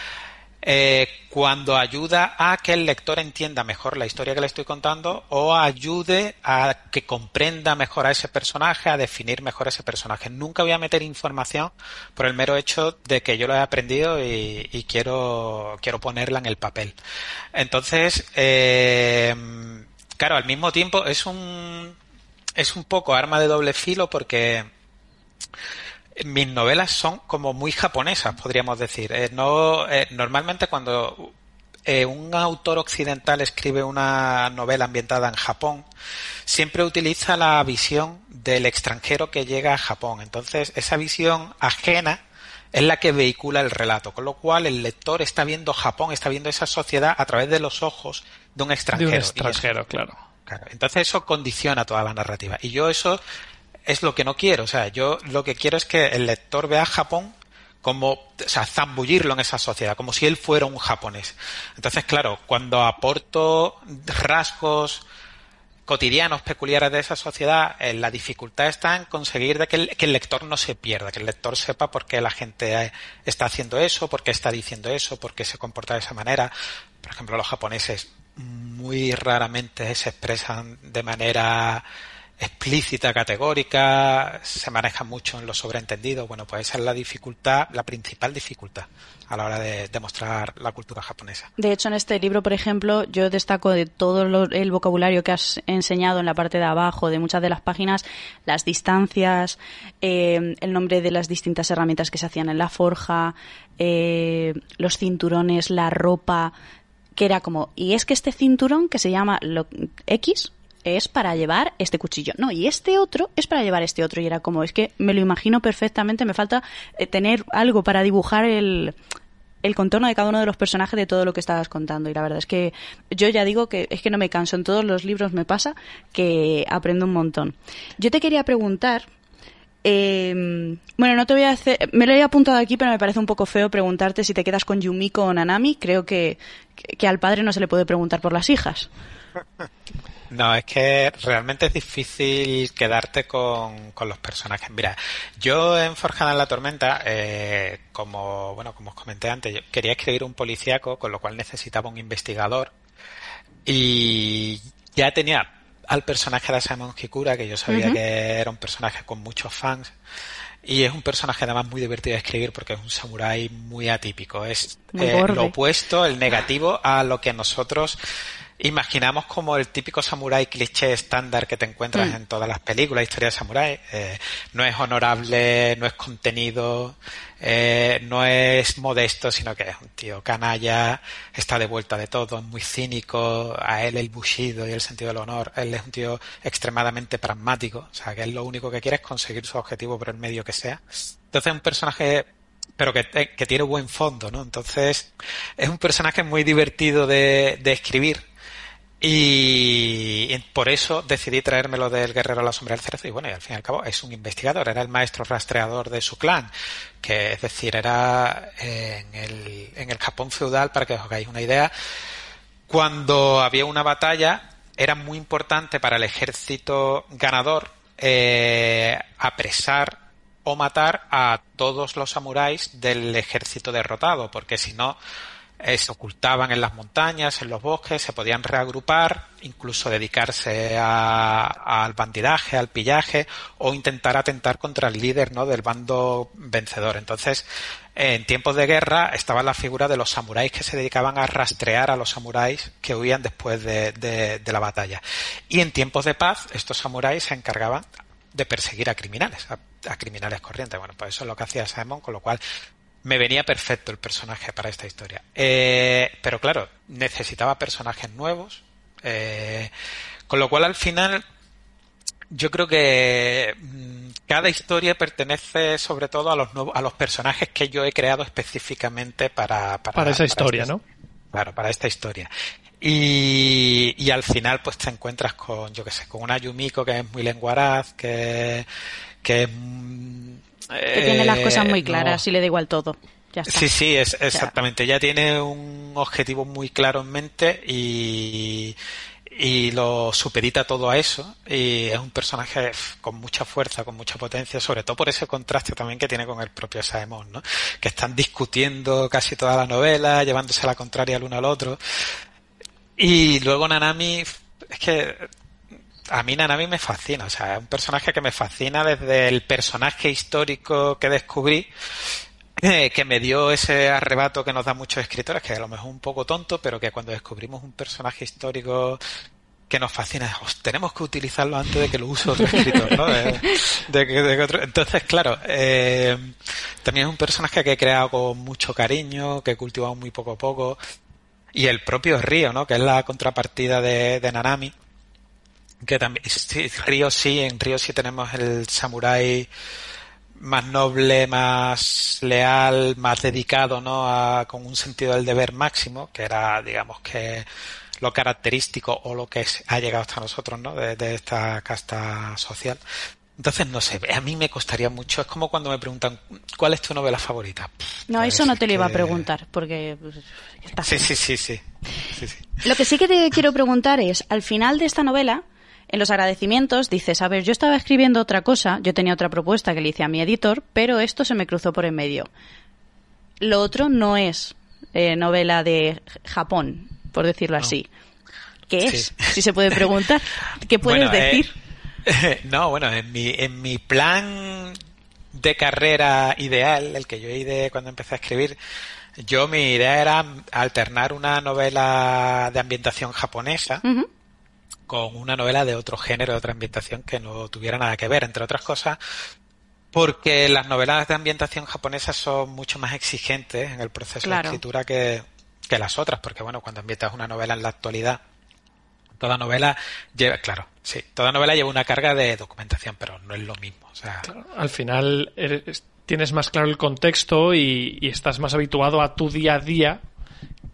eh, cuando ayuda a que el lector entienda mejor la historia que le estoy contando o ayude a que comprenda mejor a ese personaje, a definir mejor ese personaje. Nunca voy a meter información por el mero hecho de que yo lo he aprendido y, y quiero, quiero ponerla en el papel. Entonces, eh, claro, al mismo tiempo es un, es un poco arma de doble filo porque mis novelas son como muy japonesas, podríamos decir. Eh, no, eh, normalmente cuando eh, un autor occidental escribe una novela ambientada en Japón, siempre utiliza la visión del extranjero que llega a Japón. Entonces, esa visión ajena es la que vehicula el relato, con lo cual el lector está viendo Japón, está viendo esa sociedad a través de los ojos de un De extranjero. un Y eso- extranjero, claro. Claro, entonces eso condiciona toda la narrativa. Y yo eso es lo que no quiero. O sea, yo lo que quiero es que el lector vea Japón como, o sea, zambullirlo en esa sociedad, como si él fuera un japonés. Entonces, claro, cuando aporto rasgos cotidianos peculiares de esa sociedad, eh, la dificultad está en conseguir de que el, que el lector no se pierda, que el lector sepa por qué la gente eh, está haciendo eso, por qué está diciendo eso, por qué se comporta de esa manera. Por ejemplo, los japoneses muy raramente se expresan de manera explícita, categórica, se maneja mucho en lo sobreentendido. Bueno, pues esa es la dificultad, la principal dificultad a la hora de demostrar la cultura japonesa. De hecho, en este libro, por ejemplo, yo destaco de todo lo- el vocabulario que has enseñado en la parte de abajo de muchas de las páginas, las distancias, eh, el nombre de las distintas herramientas que se hacían en la forja, eh, los cinturones, la ropa, que era como, y es que este cinturón que se llama lo- X es para llevar este cuchillo. No, y este otro es para llevar este otro. Y era como, es que me lo imagino perfectamente, me falta eh, tener algo para dibujar el, el contorno de cada uno de los personajes de todo lo que estabas contando. Y la verdad es que yo ya digo que es que no me canso. En todos los libros me pasa que aprendo un montón. Yo te quería preguntar. eh, bueno, no te voy a hacer. Me lo he apuntado aquí, pero me parece un poco feo preguntarte si te quedas con Yumiko o Nanami. Creo que, que, que al padre no se le puede preguntar por las hijas. No, es que realmente es difícil quedarte con, con los personajes. Mira, yo en Forjada en la Tormenta, eh, como, bueno, como os comenté antes, yo quería escribir un policíaco, con lo cual necesitaba un investigador. Y ya tenía al personaje de Simon Hikura, que yo sabía que era un personaje con muchos fans. Y es un personaje además muy divertido de escribir porque es un samurái muy atípico. Es Muy eh, lo opuesto, el negativo, a lo que nosotros imaginamos como el típico samurái cliché estándar que te encuentras Mm. en todas las películas, historias de samurái. Eh, no es honorable, no es contenido, eh, no es modesto, sino que es un tío canalla, está de vuelta de todo, es muy cínico, a él el bushido y el sentido del honor, él es un tío extremadamente pragmático, o sea que él lo único que quiere es conseguir su objetivo por el medio que sea. Entonces es un personaje pero que, que tiene buen fondo, ¿no? Entonces, es un personaje muy divertido de, de escribir. Y, por eso decidí traérmelo del guerrero a la sombra del cerezo. Y bueno, y al fin y al cabo es un investigador, era el maestro rastreador de su clan. Que es decir, era en el, en el Japón feudal, para que os hagáis una idea, cuando había una batalla, era muy importante para el ejército ganador eh, apresar o matar a todos los samuráis del ejército derrotado, porque si no, eh, se ocultaban en las montañas, en los bosques, se podían reagrupar, incluso dedicarse a- al bandidaje, al pillaje o intentar atentar contra el líder ¿no? del bando vencedor. Entonces, en tiempos de guerra estaba la figura de los samuráis que se dedicaban a rastrear a los samuráis que huían después de, la batalla. Y en tiempos de paz, estos samuráis se encargaban de perseguir a criminales, a, a criminales corrientes. Bueno, pues eso es lo que hacía Simon, con lo cual me venía perfecto el personaje para esta historia. Eh, pero claro, necesitaba personajes nuevos, eh, con lo cual al final yo creo que mm, cada historia pertenece sobre todo a los nuevos, a los personajes que yo he creado específicamente para, Para esa historia, este- ¿no? Claro, para esta historia. Y, y al final pues te encuentras con, yo qué sé, con una Yumiko que es muy lenguaraz, que, que es... mm, Que tiene las eh, cosas muy no- claras y le da igual todo. Ya está. Sí, sí, es, exactamente. Ya tiene un objetivo muy claro en mente y, y lo supedita todo a eso. Y es un personaje con mucha fuerza, con mucha potencia, sobre todo por ese contraste también que tiene con el propio Saemon, ¿no? Que están discutiendo casi toda la novela, llevándose la contraria el uno al otro. Y luego Nanami, es que a mí Nanami me fascina, o sea, es un personaje que me fascina desde el personaje histórico que descubrí, eh, que me dio ese arrebato que nos da muchos escritores, que a lo mejor es un poco tonto, pero que cuando descubrimos un personaje histórico que nos fascina, "Os, tenemos que utilizarlo antes de que lo use otro escritor, ¿no? Entonces, claro, eh, también es un personaje que he creado con mucho cariño, que he cultivado muy poco a poco, y el propio Río, ¿no? Que es la contrapartida de, de Nanami. Que también, sí, Río sí, en Río sí tenemos el samurái más noble, más leal, más dedicado, ¿no? A, con un sentido del deber máximo, que era, digamos que lo característico o lo que es- ha llegado hasta nosotros, ¿no? De, de esta casta social. Entonces, no sé, a mí me costaría mucho. Es como cuando me preguntan, ¿cuál es tu novela favorita? Pff, No, eso no te lo iba a preguntar, porque pues, está. Sí, sí, sí, sí. sí, sí. Lo que sí que te quiero preguntar es, al final de esta novela, en los agradecimientos dices, a ver, yo estaba escribiendo otra cosa, yo tenía otra propuesta que le hice a mi editor, pero esto se me cruzó por en medio. Lo otro no es eh, novela de Japón, por decirlo así. ¿Qué es? Sí. Si se puede preguntar. ¿Qué puedes Bueno, eh, decir? no, bueno, en mi, en mi plan de carrera ideal, el que yo hice cuando empecé a escribir, yo mi idea era alternar una novela de ambientación japonesa. Con una novela de otro género, de otra ambientación que no tuviera nada que ver, entre otras cosas, porque las novelas de ambientación japonesa son mucho más exigentes en el proceso Claro. de escritura que, que las otras, porque bueno, cuando ambientas una novela en la actualidad, toda novela lleva, claro, sí, toda novela lleva una carga de documentación, pero no es lo mismo, o sea, Al final eres- tienes más claro el contexto y, y estás más habituado a tu día a día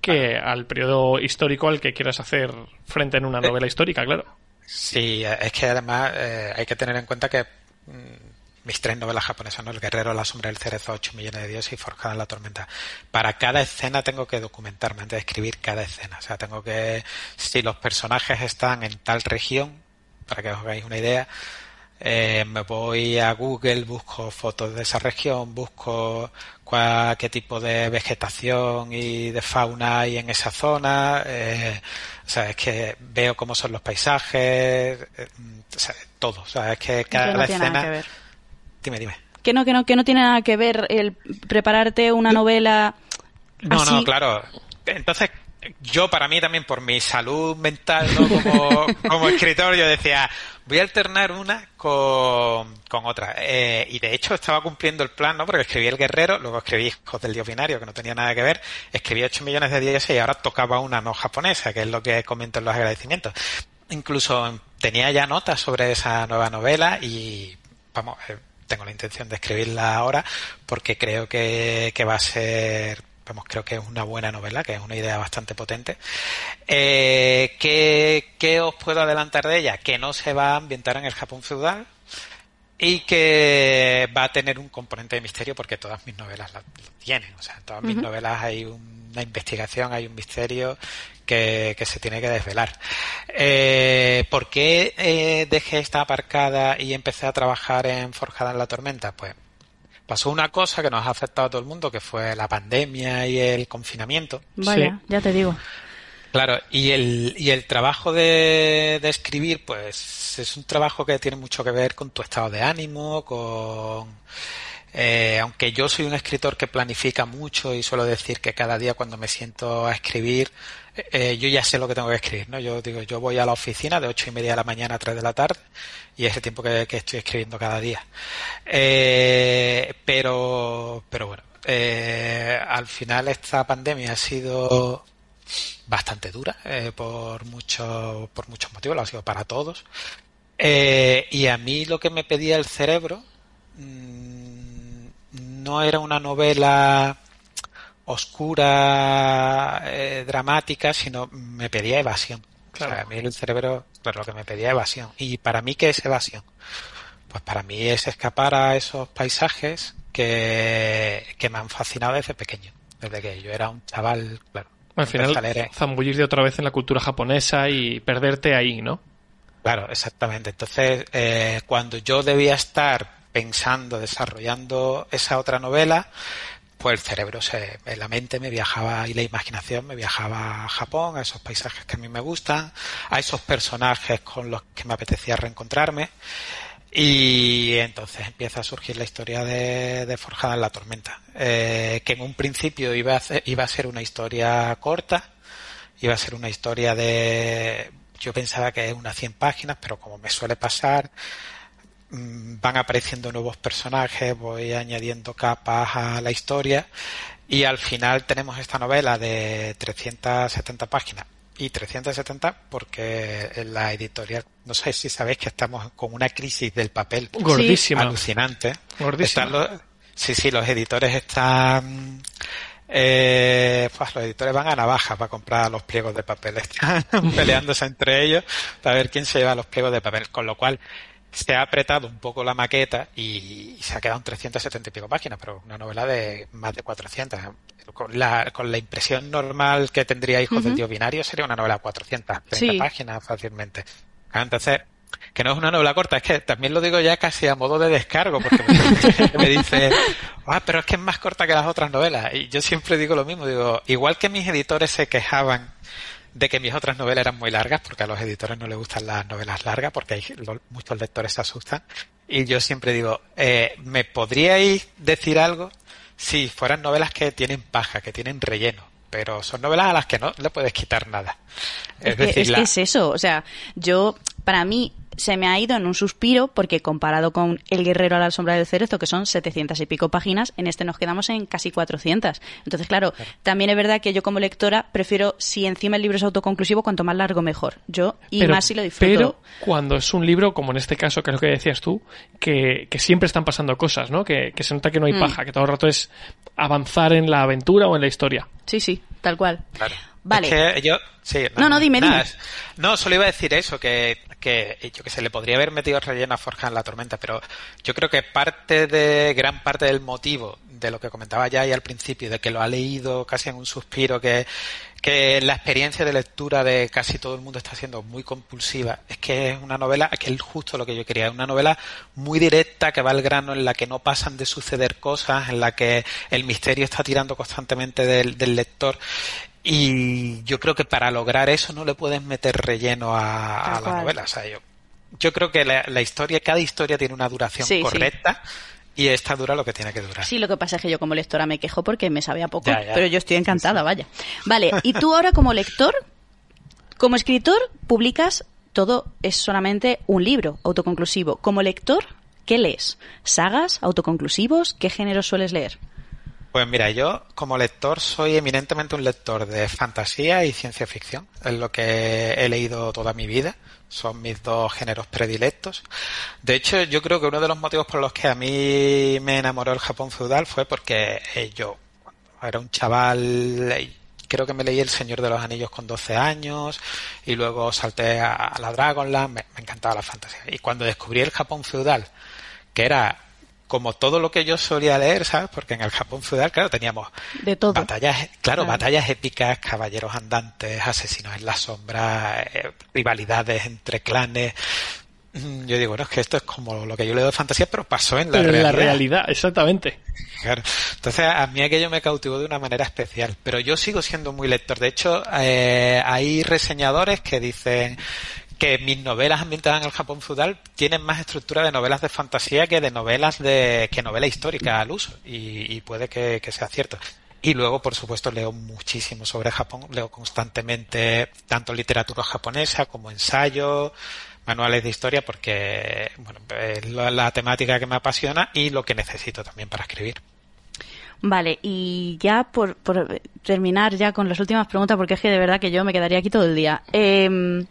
que al periodo histórico al que quieras hacer frente en una novela histórica, claro. Sí, es que además eh, hay que tener en cuenta que mm, mis tres novelas japonesas, ¿no? El Guerrero, La Sombra del Cerezo, 8 millones de dioses y Forjada en la Tormenta. Para cada escena tengo que documentarme antes de escribir cada escena. O sea, tengo que, si los personajes están en tal región, para que os hagáis una idea, eh, me voy a Google, busco fotos de esa región, busco cuál, qué tipo de vegetación y de fauna hay en esa zona. eh, o sea, es que veo cómo son los paisajes, eh, o sea, todo. O sea, es que cada no tiene escena. nada que ver. Dime, dime. Que no, que no, que no tiene nada que ver el prepararte una novela No, así. no, claro. Entonces, yo para mí también, por mi salud mental, ¿no? como, como escritor, yo decía, voy a alternar una con, con otra. Eh, y de hecho estaba cumpliendo el plan, ¿no? Porque escribí El Guerrero, luego escribí Hijos del Dios Binario, que no tenía nada que ver, escribí 8 millones de dioses y ahora tocaba una no japonesa, que es lo que comento en los agradecimientos. Incluso tenía ya notas sobre esa nueva novela y, vamos, eh, tengo la intención de escribirla ahora porque creo que, que va a ser vamos, creo que es una buena novela, que es una idea bastante potente. Eh, ¿qué, ¿Qué os puedo adelantar de ella? Que no se va a ambientar en el Japón feudal y que va a tener un componente de misterio porque todas mis novelas la- lo tienen. O sea, en todas mis novelas hay una investigación, hay un misterio que, que se tiene que desvelar. Eh, ¿Por qué eh, dejé esta aparcada y empecé a trabajar en Forjada en la Tormenta? Pues pasó una cosa que nos ha afectado a todo el mundo, que fue la pandemia y el confinamiento. Vaya, ya te digo. Claro, y el, y el trabajo de, de escribir, pues es un trabajo que tiene mucho que ver con tu estado de ánimo, con... eh, aunque yo soy un escritor que planifica mucho y suelo decir que cada día cuando me siento a escribir, eh, yo ya sé lo que tengo que escribir, ¿no? Yo digo, yo voy a la oficina de ocho y media de la mañana a tres de la tarde y es el tiempo que, estoy escribiendo cada día. Eh, pero, pero bueno, eh, al final esta pandemia ha sido bastante dura eh, por muchos por muchos motivos, lo ha sido para todos. Eh, y a mí lo que me pedía el cerebro mm, no era una novela oscura, eh, dramática, sino me pedía evasión. O sea, a mí el cerebro, pues lo que me pedía evasión. ¿Y para mí qué es evasión? Pues para mí es escapar a esos paisajes que, que me han fascinado desde pequeño. Desde que yo era un chaval, claro. Al final, leer, eh, zambullirte otra vez en la cultura japonesa y perderte ahí, ¿no? Claro, exactamente. Entonces, eh, cuando yo debía estar pensando, desarrollando esa otra novela, pues el cerebro, se, la mente me viajaba y la imaginación me viajaba a Japón, a esos paisajes que a mí me gustan, a esos personajes con los que me apetecía reencontrarme. Y entonces empieza a surgir la historia de, Forjada en la Tormenta, eh, que en un principio iba a, ser, iba a ser una historia corta, iba a ser una historia de... Yo pensaba que es unas 100 páginas, pero como me suele pasar, van apareciendo nuevos personajes, voy añadiendo capas a la historia y al final tenemos esta novela de 370 páginas y 370 porque en la editorial, no sé si sabéis que estamos con una crisis del papel Gordísima. alucinante. Gordísima. Los- sí, sí, los editores están... Eh, pues los editores van a navaja para comprar los pliegos de papel. Están peleándose entre ellos para ver quién se lleva los pliegos de papel. Con lo cual se ha apretado un poco la maqueta y se ha quedado en 370 y pico páginas, pero una novela de más de 400. Con la, con la impresión normal que tendría Hijos del Ujú. Dios Binario sería una novela de 430 Sí. páginas fácilmente. Entonces, que no es una novela corta, es que también lo digo ya casi a modo de descargo, porque gente me dice, ah, pero es que es más corta que las otras novelas. Y yo siempre digo lo mismo, digo, igual que mis editores se quejaban de que mis otras novelas eran muy largas, porque a los editores no les gustan las novelas largas, porque hay, lo- muchos lectores se asustan. Y yo siempre digo, eh, ¿me podríais decir algo si fueran novelas que tienen paja, que tienen relleno? Pero son novelas a las que no le puedes quitar nada. Es, que, es, la- que es eso, o sea, yo, para mí, se me ha ido en un suspiro porque comparado con El Guerrero a la sombra del cerezo, que son 700 y pico páginas, en este nos quedamos en casi 400. Entonces, claro, también es verdad que yo como lectora prefiero, si encima el libro es autoconclusivo, cuanto más largo mejor. Yo, y pero, más si lo disfruto. pero cuando es un libro, como en este caso, que es lo que decías tú, que, que siempre están pasando cosas, ¿no? Que, que se nota que no hay Mm. paja, que todo el rato es avanzar en la aventura o en la historia. Sí, sí, tal cual. Claro. Vale. Es que yo, sí, No, no, dime, nada, dime. es- No, solo iba a decir eso, que, que yo que se le podría haber metido relleno a Forja en la tormenta, pero yo creo que parte de, gran parte del motivo de lo que comentaba ya ahí al principio, de que lo ha leído casi en un suspiro, que, que la experiencia de lectura de casi todo el mundo está siendo muy compulsiva, es que es una novela, que es justo lo que yo quería, una novela muy directa, que va al grano, en la que no pasan de suceder cosas, en la que el misterio está tirando constantemente del, del lector. Y yo creo que para lograr eso no le puedes meter relleno a, a la novela. O sea, yo, yo creo que la, la historia, cada historia tiene una duración Sí, sí. correcta y esta dura lo que tiene que durar. Sí, lo que pasa es que yo como lectora me quejo porque me sabe a poco, Ya, ya. pero yo estoy encantada, vaya. Vale, y tú ahora como lector, como escritor, publicas todo es solamente un libro autoconclusivo. Como lector, ¿qué lees? ¿Sagas? ¿Autoconclusivos? ¿Qué géneros sueles leer? Pues mira, yo como lector soy eminentemente un lector de fantasía y ciencia ficción. Es lo que he leído toda mi vida. Son mis dos géneros predilectos. De hecho, yo creo que uno de los motivos por los que a mí me enamoró el Japón feudal fue porque eh, yo era un chaval, eh, creo que me leí El Señor de los Anillos con 12 años y luego salté a la Dragonland, me, me encantaba la fantasía. Y cuando descubrí el Japón feudal, que era como todo lo que yo solía leer, ¿sabes? Porque en el Japón feudal, claro, teníamos De todo. batallas, claro, Claro. batallas épicas, caballeros andantes, asesinos en la sombra, eh, rivalidades entre clanes. mm, yo digo, bueno, es que esto es como lo que yo leo de fantasía, pero pasó en la Pero en realidad. la realidad, exactamente. Claro. Entonces, a mí aquello me cautivó de una manera especial. Pero yo sigo siendo muy lector. De hecho, eh, hay reseñadores que dicen que mis novelas ambientadas en el Japón feudal tienen más estructura de novelas de fantasía que de novelas de que novela histórica al uso. Y, puede que, que sea cierto. Y luego, por supuesto, leo muchísimo sobre Japón. Leo constantemente tanto literatura japonesa como ensayos, manuales de historia, porque bueno, es la, temática que me apasiona y lo que necesito también para escribir. Vale, y ya por, por terminar ya con las últimas preguntas, porque es que de verdad que yo me quedaría aquí todo el día. Em,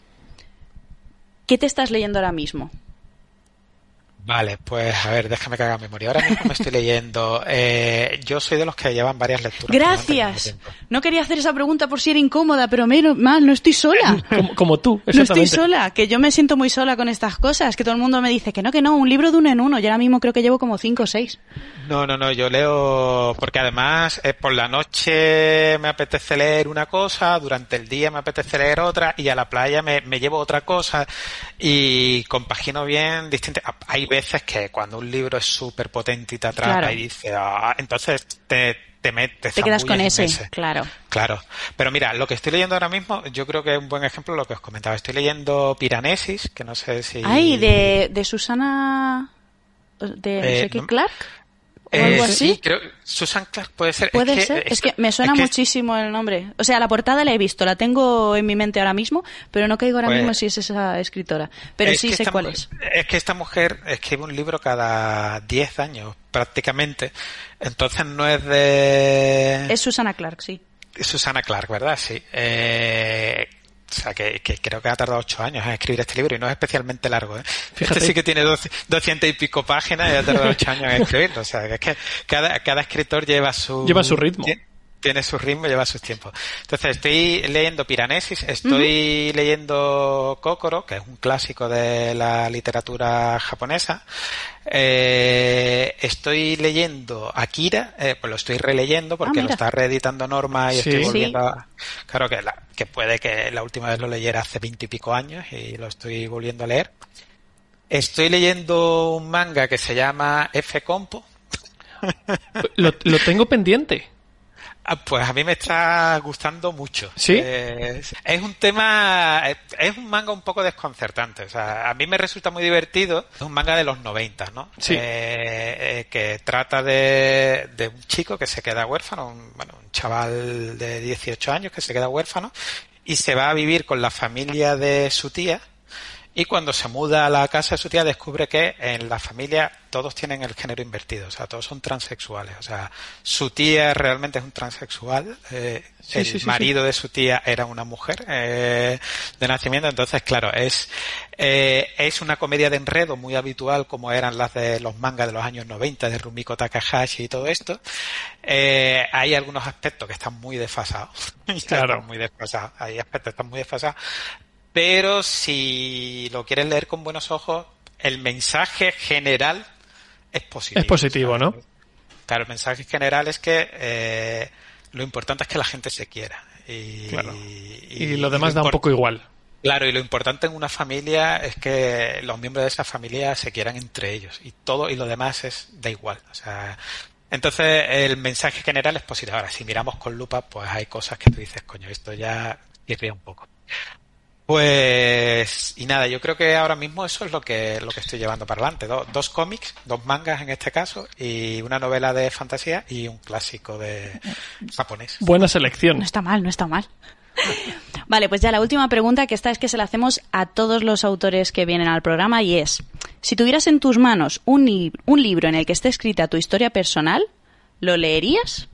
¿Qué te estás leyendo ahora mismo? Vale, pues a ver, déjame que haga memoria. Ahora mismo me estoy leyendo. eh, yo soy de los que llevan varias lecturas. Gracias. No quería hacer esa pregunta por si era incómoda, pero menos mal, no estoy sola. Como, como tú, No estoy sola, que yo me siento muy sola con estas cosas, que todo el mundo me dice que no, que no, un libro de uno en uno. Y ahora mismo creo que llevo como cinco o seis. No, no, no, yo leo porque además eh, por la noche me apetece leer una cosa, durante el día me apetece leer otra y a la playa me, me llevo otra cosa y compagino bien distintas. Hay veces que cuando un libro es súper potente y te atrapa Claro. y dice, ah, entonces te, te metes. Te quedas con ese, claro. Claro. Pero mira, lo que estoy leyendo ahora mismo, yo creo que es un buen ejemplo de lo que os comentaba. Estoy leyendo Piranesis, que no sé si... Ay, de, de Susana... De no Eh, sé no- Clark. ¿O Eh, algo sí, así? creo Susan Clark puede ser. Puede es que, ser. Es que me suena es que- muchísimo el nombre. O sea, la portada la he visto, la tengo en mi mente ahora mismo, pero no caigo ahora Pues- mismo si es esa escritora. Pero es sí sé esta cuál es. Es que esta mujer escribe un libro cada 10 años, prácticamente. Entonces no es de... Es Susana Clark, sí. Susana Clark, ¿verdad? Sí. Eh, o sea, que, que creo que ha tardado ocho años en escribir este libro y no es especialmente largo. ¿eh? Fíjate. Este sí que tiene 12 200 y pico páginas y ha tardado ocho años en escribirlo. O sea, que es que cada, cada escritor lleva su... Lleva su ritmo. Tiene su ritmo, lleva sus tiempos. Entonces, estoy leyendo Piranesis, estoy leyendo Kokoro, que es un clásico de la literatura japonesa. Eh, estoy leyendo Akira, eh, pues lo estoy releyendo porque Ah, lo está reeditando Norma y Sí. estoy Sí. volviendo a... Claro que, la- que puede que la última vez lo leyera hace veinte y pico años y lo estoy volviendo a leer. Estoy leyendo un manga que se llama F Compo. Lo, lo tengo pendiente. Ah, Pues a mí me está gustando mucho. ¿Sí? Eh, es un tema, es un manga un poco desconcertante. O sea, a mí me resulta muy divertido. Es un manga de los 90, ¿no? Sí. Eh, eh, que trata de, de un chico que se queda huérfano, un, bueno, un chaval de 18 años que se queda huérfano y se va a vivir con la familia de su tía. Y cuando se muda a la casa de su tía descubre que en la familia todos tienen el género invertido, o sea, todos son transexuales. O sea, su tía realmente es un transexual, eh, Sí, el sí, sí, marido de su tía era una mujer eh, de nacimiento, entonces claro, es, eh, es una comedia de enredo muy habitual como eran las de los mangas de los años 90 de Rumiko Takahashi y todo esto. Eh, hay algunos aspectos que están muy desfasados. Claro. Están muy desfasados. Hay aspectos que están muy desfasados. Pero si lo quieres leer con buenos ojos, el mensaje general es positivo. Es positivo, ¿no? Claro, el mensaje general es que eh, lo importante es que la gente se quiera. Y, Claro. y- Y lo demás da un poco igual. Claro, y lo importante en una familia es que los miembros de esa familia se quieran entre ellos y todo y lo demás es da igual. O sea, entonces el mensaje general es positivo. Ahora, si miramos con lupa, pues hay cosas que tú dices, coño, esto ya irría un poco. Pues, y nada, yo creo que ahora mismo eso es lo que, lo que estoy llevando para adelante. Do- dos cómics, dos mangas en este caso, y una novela de fantasía y un clásico de japonés. Buena selección. No está mal, no está mal. Vale, pues ya la última pregunta que esta es que se la hacemos a todos los autores que vienen al programa y es, si tuvieras en tus manos un, li- un libro en el que esté escrita tu historia personal, ¿lo leerías?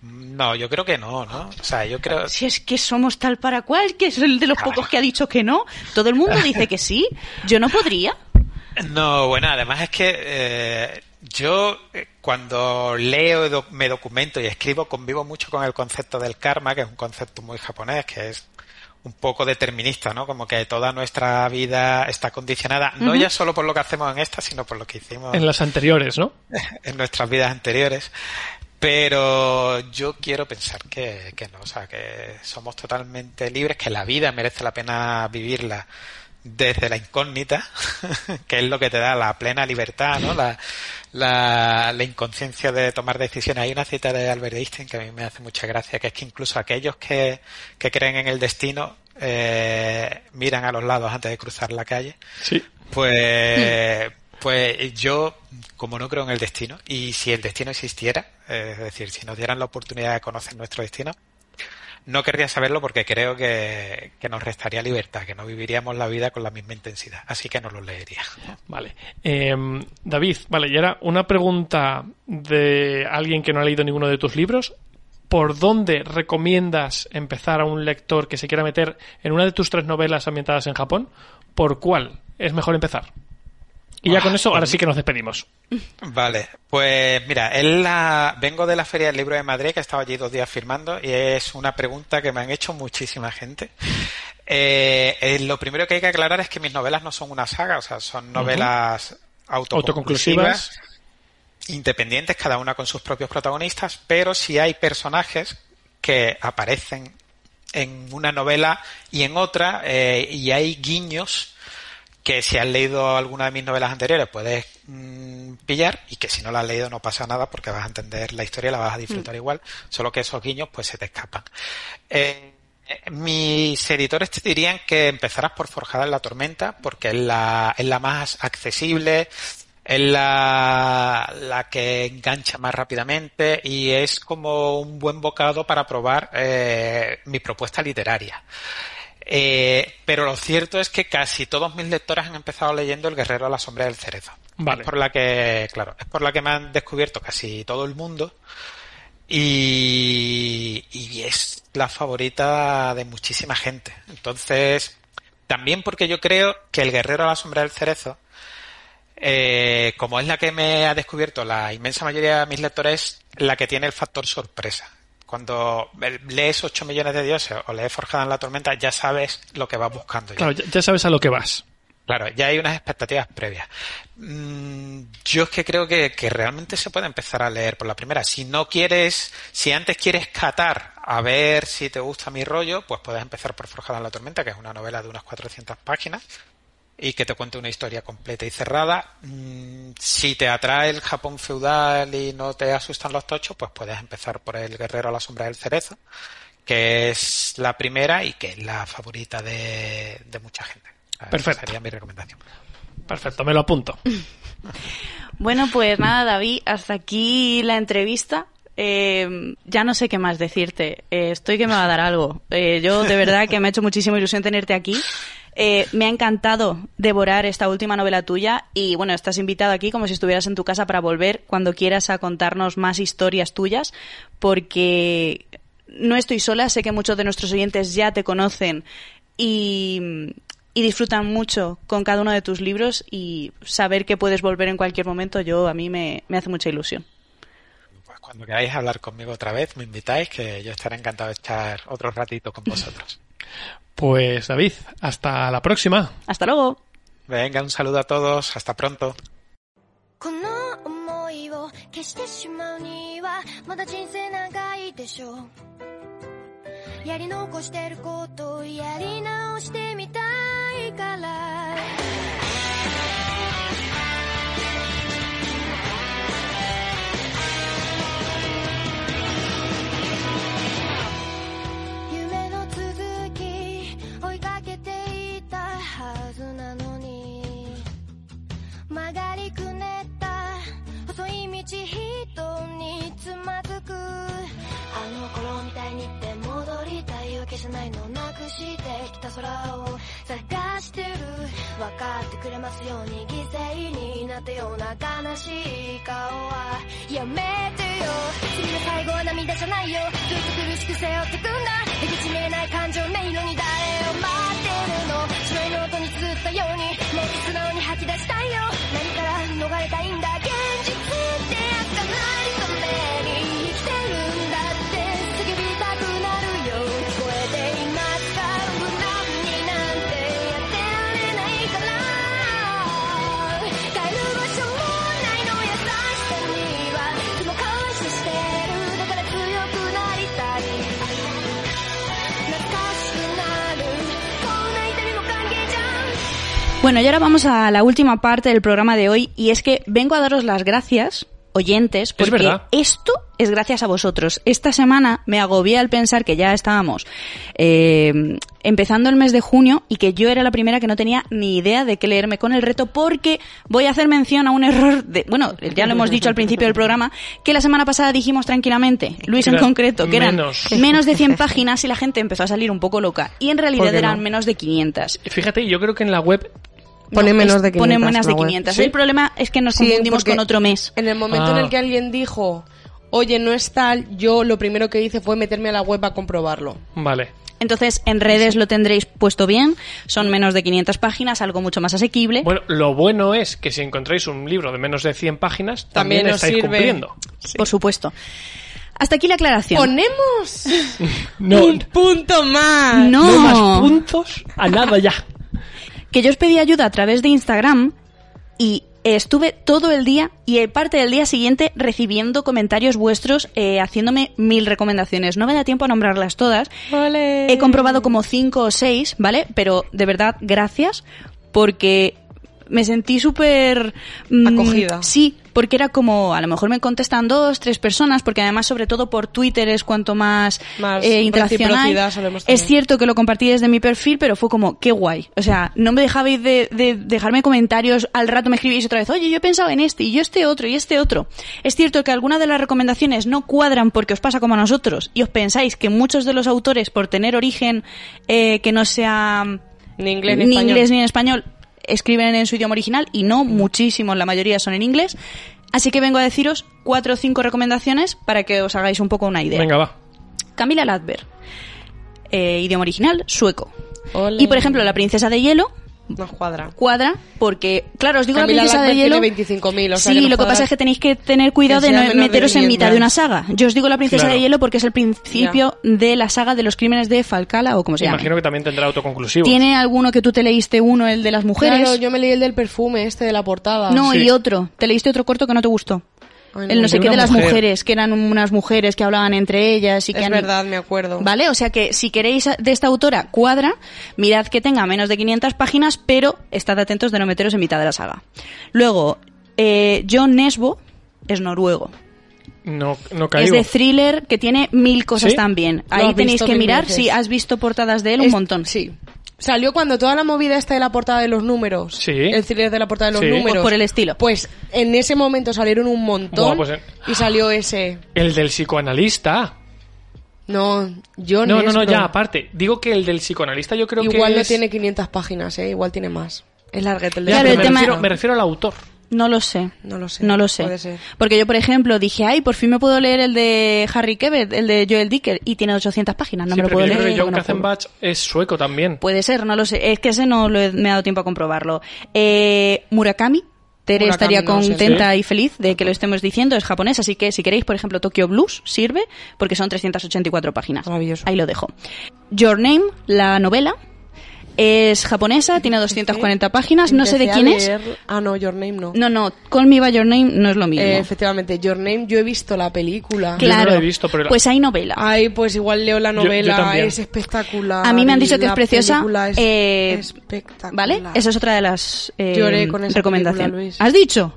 No, yo creo que no, ¿no? O sea, yo creo, Si es que somos tal para cual, que es el de los pocos que ha dicho que no. Todo el mundo dice que sí. Yo no podría. No, bueno, además es que eh, yo eh, cuando leo, doc- me documento y escribo, convivo mucho con el concepto del karma, que es un concepto muy japonés, que es un poco determinista, ¿no? Como que toda nuestra vida está condicionada, no ya solo por lo que hacemos en esta, sino por lo que hicimos En las anteriores, ¿no? en nuestras vidas anteriores. Pero yo quiero pensar que, que no, o sea, que somos totalmente libres, que la vida merece la pena vivirla desde la incógnita, que es lo que te da la plena libertad, ¿no? La, la, la inconsciencia de tomar decisiones. Hay una cita de Albert Einstein que a mí me hace mucha gracia, que es que incluso aquellos que, que creen en el destino eh, miran a los lados antes de cruzar la calle. Sí. Pues, pues yo, como no creo en el destino, y si el destino existiera, eh, es decir, si nos dieran la oportunidad de conocer nuestro destino, no querría saberlo porque creo que, que nos restaría libertad, que no viviríamos la vida con la misma intensidad. Así que no lo leería. Vale. Eh, David, vale, y ahora una pregunta de alguien que no ha leído ninguno de tus libros. ¿Por dónde recomiendas empezar a un lector que se quiera meter en una de tus tres novelas ambientadas en Japón? ¿Por cuál es mejor empezar? Y ya Ah, con eso, ahora pues- sí que nos despedimos. Vale, pues mira, es la... vengo de la Feria del Libro de Madrid, que he estado allí dos días firmando, y es una pregunta que me han hecho muchísima gente. Eh, eh, lo primero que hay que aclarar es que mis novelas no son una saga, o sea, son novelas autoconclusivas, Autoconclusivas. independientes, cada una con sus propios protagonistas, pero sí hay personajes que aparecen en una novela y en otra, eh, y hay guiños que si has leído alguna de mis novelas anteriores puedes mm, pillar y que si no la has leído no pasa nada porque vas a entender la historia y la vas a disfrutar igual, solo que esos guiños pues se te escapan. Eh, eh, mis editores te dirían que empezaras por Forjada en la Tormenta porque es la, es la más accesible, es la, la que engancha más rápidamente y es como un buen bocado para probar eh, mi propuesta literaria. Eh, pero lo cierto es que casi todos mis lectores han empezado leyendo El Guerrero a la Sombra del Cerezo. Vale. Es por la que, claro, es por la que me han descubierto casi todo el mundo. Y, y es la favorita de muchísima gente. Entonces, también porque yo creo que El Guerrero a la Sombra del Cerezo, eh, como es la que me ha descubierto la inmensa mayoría de mis lectores, la que tiene el factor sorpresa. Cuando lees 8 millones de dioses o lees Forjada en la Tormenta, ya sabes lo que vas buscando. ya. Claro, ya, sabes a lo que vas. Claro, ya hay unas expectativas previas. Mm, yo es que creo que, que realmente se puede empezar a leer por la primera. Si no quieres, si antes quieres catar a ver si te gusta mi rollo, pues puedes empezar por Forjada en la Tormenta, que es una novela de unas 400 páginas y que te cuente una historia completa y cerrada. Mm, si te atrae el Japón feudal y no te asustan los tochos, pues puedes empezar por El Guerrero a la Sombra del Cerezo, que es la primera y que es la favorita de, de mucha gente. Esa Perfecto. Sería mi recomendación. Perfecto, me lo apunto. Bueno, pues nada, David, hasta aquí la entrevista. Eh, ya no sé qué más decirte. Eh, estoy que me va a dar algo. Eh, yo de verdad que me ha hecho muchísima ilusión tenerte aquí. Eh, me ha encantado devorar esta última novela tuya y bueno, estás invitado aquí como si estuvieras en tu casa para volver cuando quieras a contarnos más historias tuyas porque no estoy sola, sé que muchos de nuestros oyentes ya te conocen y, y disfrutan mucho con cada uno de tus libros y saber que puedes volver en cualquier momento yo a mí me, me hace mucha ilusión. Pues cuando queráis hablar conmigo otra vez, me invitáis, que yo estaré encantado de echar otro ratito con vosotros. Pues David, hasta la próxima. Hasta luego. Venga, un saludo a todos, hasta pronto. この思いを消してしまうにはまだ人生長いでしょうやり残してることをやり直してみたいから してきた空を探してる。分かってくれますように犠牲になったような悲しい顔は。やめてよ。次の最後は涙じゃないよ。ずっと苦しく背負ってくんだ。えげつ見えない感情迷路に誰を待ってるの。白いノートに綴ったようにもっと素直に吐き出したいよ。何から逃れたいんだ現実 Bueno, y ahora vamos a la última parte del programa de hoy y es que vengo a daros las gracias, oyentes, porque esto es gracias a vosotros. Esta semana me agobié al pensar que ya estábamos eh, empezando el mes de junio y que yo era la primera que no tenía ni idea de qué leerme con el reto porque voy a hacer mención a un error de, bueno, ya lo hemos dicho al principio del programa, que la semana pasada dijimos tranquilamente, Luis en concreto, que eran menos. menos de 100 páginas y la gente empezó a salir un poco loca. Y en realidad ¿Por qué eran no? menos de 500. Fíjate, yo creo que en la web Pone No, menos es- de 500. Pone menos de en la web. 500. ¿Sí? El problema es que nos Sí, confundimos con otro mes. En el momento en Ah. el que alguien dijo, oye, no es tal, yo lo primero que hice fue meterme a la web a comprobarlo. Vale. Entonces, en redes lo tendréis puesto bien. Son menos de 500 páginas, algo mucho más asequible. Bueno, lo bueno es que si encontráis un libro de menos de 100 páginas, también, estáis sirve. cumpliendo. Por supuesto. Hasta aquí la aclaración. Ponemos No, un punto más. No. no más puntos a nada ya. Que yo os pedí ayuda a través de Instagram y estuve todo el día y parte del día siguiente recibiendo comentarios vuestros eh, haciéndome mil recomendaciones. No me da tiempo a nombrarlas todas. Ole. He comprobado como cinco o seis, ¿vale? Pero de verdad, gracias porque me sentí súper... mm, Acogida. Sí, porque era como, a lo mejor me contestan dos, tres personas, porque además sobre todo por Twitter es cuanto más, Más eh, interacción hay. Es cierto que lo compartí desde mi perfil, pero fue como, qué guay. O sea, no me dejabais de, de dejarme comentarios, al rato me escribís otra vez, oye, yo he pensado en este, y yo este otro, y este otro. Es cierto que algunas de las recomendaciones no cuadran porque os pasa como a nosotros, y os pensáis que muchos de los autores, por tener origen eh, que no sea Ni inglés ni, ni español. inglés ni en español, escriben en su idioma original, y no, muchísimos, la mayoría son en inglés. Así que vengo a deciros cuatro o cinco recomendaciones para que os hagáis un poco una idea. Venga, va. Camila Ladberg, eh, idioma original, sueco. Y por ejemplo, La Princesa de Hielo Nos cuadra. cuadra porque, claro, os digo Camila La Princesa de Hielo. tiene 25.000, o sea sí, que lo que pasa es que tenéis que tener cuidado que de no de meteros en 500. mitad de una saga. Yo os digo La Princesa Claro. de Hielo porque es el principio de la saga de los crímenes de Falcala o como se llama. Imagino que también tendrá autoconclusivo. ¿Tiene alguno que tú te leíste uno, el de las mujeres? Claro, yo me leí el del perfume, este de la portada. No, Sí. y otro. ¿Te leíste otro corto que no te gustó? Ay, el no sé qué de las mujer. mujeres, que eran unas mujeres que hablaban entre ellas y que Es han- verdad, me acuerdo. ¿Vale? O sea que si queréis de esta autora cuadra, mirad que tenga menos de 500 páginas, pero estad atentos de no meteros en mitad de la saga. Luego, eh, John Nesbo es noruego. No, no Es caigo. de thriller que tiene mil cosas ¿Sí? también. Ahí tenéis que mirar si has visto portadas de él un Es- montón. Sí. Salió cuando toda la movida esta de la portada de los números. Sí. El thriller de la portada de los Sí. números. Pues por el estilo. Pues en ese momento salieron un montón. Buah, pues, eh. Y salió ese. El del psicoanalista. No, yo No, no, no, ya, aparte. Digo que el del psicoanalista yo creo que Igual no es- tiene 500 páginas, ¿eh? Igual tiene más. Es larguete el de Ya, el tema- me refiero al autor. No lo sé. No lo sé. No lo sé. Puede ser. Porque yo, por ejemplo, dije, ay, por fin me puedo leer el de Harry Kebbet, el de Joel Dicker, y tiene 800 páginas. No Sí, me lo pero puedo leer. porque John no. Katzenbach es sueco también. Puede ser, no lo sé. Es que ese no lo he- me ha dado tiempo a comprobarlo. Eh, Murakami. Tere Murakami, estaría no contenta Sí. y feliz de que lo estemos diciendo. Es japonés, así que si queréis, por ejemplo, Tokyo Blues sirve porque son 384 páginas. Maravilloso. Ahí lo dejo. Your Name, la novela, es japonesa, tiene 240 páginas. No sé de quién es. Ah, no, Your Name no. No, no, Call Me By Your Name no es lo mismo. Eh, efectivamente, Your Name, yo he visto la película. Yo no claro. lo he visto, pero la- Pues hay novela. Ay, pues igual leo la Yo- yo novela, también. es espectacular. A mí me han dicho que es preciosa. película es eh, espectacular. ¿Vale? Esa es otra de las eh, Lloré con esa recomendaciones. película, Luis. ¿Has dicho?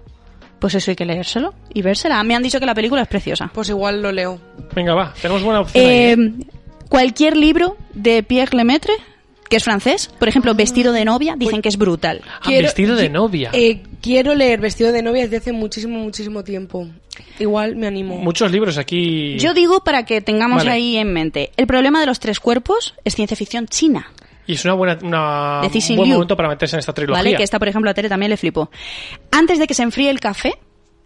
Pues eso hay que leérselo y vérsela. Me han dicho que la película es preciosa. Pues igual lo leo. Venga, va. Tenemos buena opción. ahí, Eh, ¿eh? cualquier libro de Pierre Lemaitre, que es francés, por ejemplo, Vestido de novia, dicen que es brutal. Ah, vestido de novia. eh, quiero leer Vestido de novia desde hace muchísimo, muchísimo tiempo. Igual me animo. Muchos libros aquí. Yo digo para que tengamos Vale. ahí en mente, el problema de los tres cuerpos es ciencia ficción china. Y es una buena, una, un buen Liu. momento para meterse en esta trilogía. ¿Vale? Que esta, por ejemplo, a Tere también le flipó. Antes de que se enfríe el café,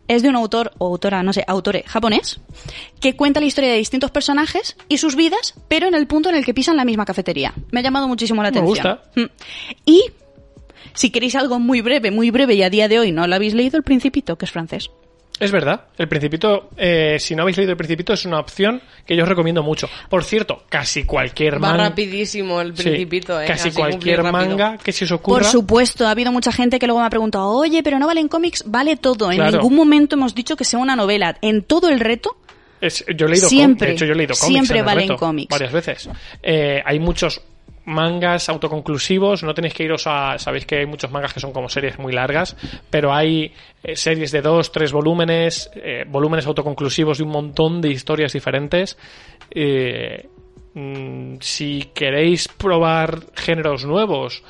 es de un autor o autora, no sé, autore japonés, que cuenta la historia de distintos personajes y sus vidas, pero en el punto en el que pisan la misma cafetería. Me ha llamado muchísimo la Me atención. gusta. Mm. Y, si queréis algo muy breve, muy breve, y a día de hoy no lo habéis leído, El Principito, que es francés. Es verdad. El Principito, eh, si no habéis leído El Principito, es una opción que yo os recomiendo mucho. Por cierto, casi cualquier Va manga. rapidísimo el Sí, principito, eh. Casi cualquier rápido. manga que se os ocurra. Por supuesto, ha habido mucha gente que luego me ha preguntado, oye, pero no valen cómics, vale todo. En Claro. ningún momento hemos dicho que sea una novela. En todo el reto, Es- yo he leído Siempre, de hecho yo he leído cómics siempre en el valen reto cómics. varias veces. Eh, hay muchos mangas autoconclusivos, no tenéis que iros a... Sabéis que hay muchos mangas que son como series muy largas, pero hay eh, series de dos, tres volúmenes, eh, volúmenes autoconclusivos de un montón de historias diferentes. Eh, mm, si queréis probar géneros nuevos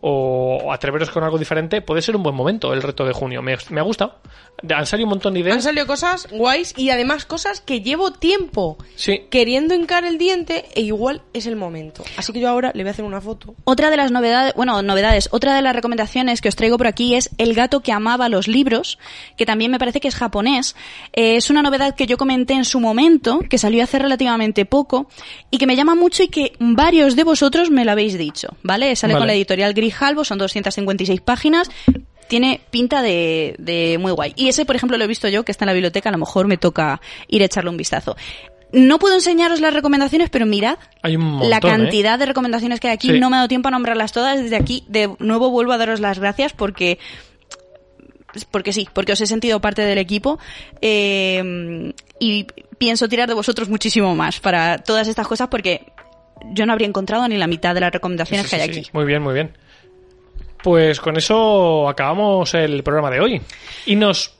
o atreveros con algo diferente, puede ser un buen momento el reto de junio. Me, me ha gustado. Han salido un montón de Han ideas. salido cosas guays y además cosas que llevo tiempo Sí. queriendo hincar el diente e igual es el momento. Así que yo ahora le voy a hacer una foto. Otra de las novedades, bueno, novedades, otra de las recomendaciones que os traigo por aquí es El gato que amaba los libros, que también me parece que es japonés. Eh, es una novedad que yo comenté en su momento, que salió hace relativamente poco, y que me llama mucho y que varios de vosotros me lo habéis dicho, ¿vale? Sale Vale. con la editorial Grijalbo, son 256 páginas. Tiene pinta de, de muy guay. Y ese, por ejemplo, lo he visto yo, que está en la biblioteca, a lo mejor me toca ir a echarle un vistazo. No puedo enseñaros las recomendaciones, pero mirad Hay un montón, la ¿eh? cantidad de recomendaciones que hay aquí. Sí. No me ha dado tiempo a nombrarlas todas. Desde aquí, de nuevo, vuelvo a daros las gracias porque porque sí, porque os he sentido parte del equipo eh, y pienso tirar de vosotros muchísimo más para todas estas cosas porque yo no habría encontrado ni la mitad de las recomendaciones Sí, que hay sí, aquí. Muy bien, muy bien. Pues con eso acabamos el programa de hoy. Y nos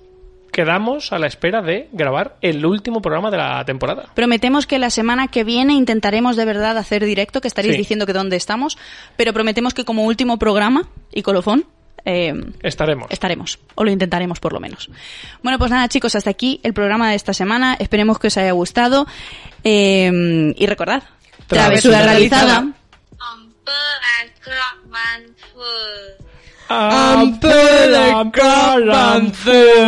quedamos a la espera de grabar el último programa de la temporada. Prometemos que la semana que viene intentaremos de verdad hacer directo, que estaréis Sí. diciendo que dónde estamos, pero prometemos que como último programa y colofón eh, Estaremos. estaremos, o lo intentaremos por lo menos. Bueno, pues nada chicos, hasta aquí el programa de esta semana. Esperemos que os haya gustado. Eh, y recordad, Travesura travesura realizada. អំពើអាក្រក់បានធ្វើ Ampere Carancer.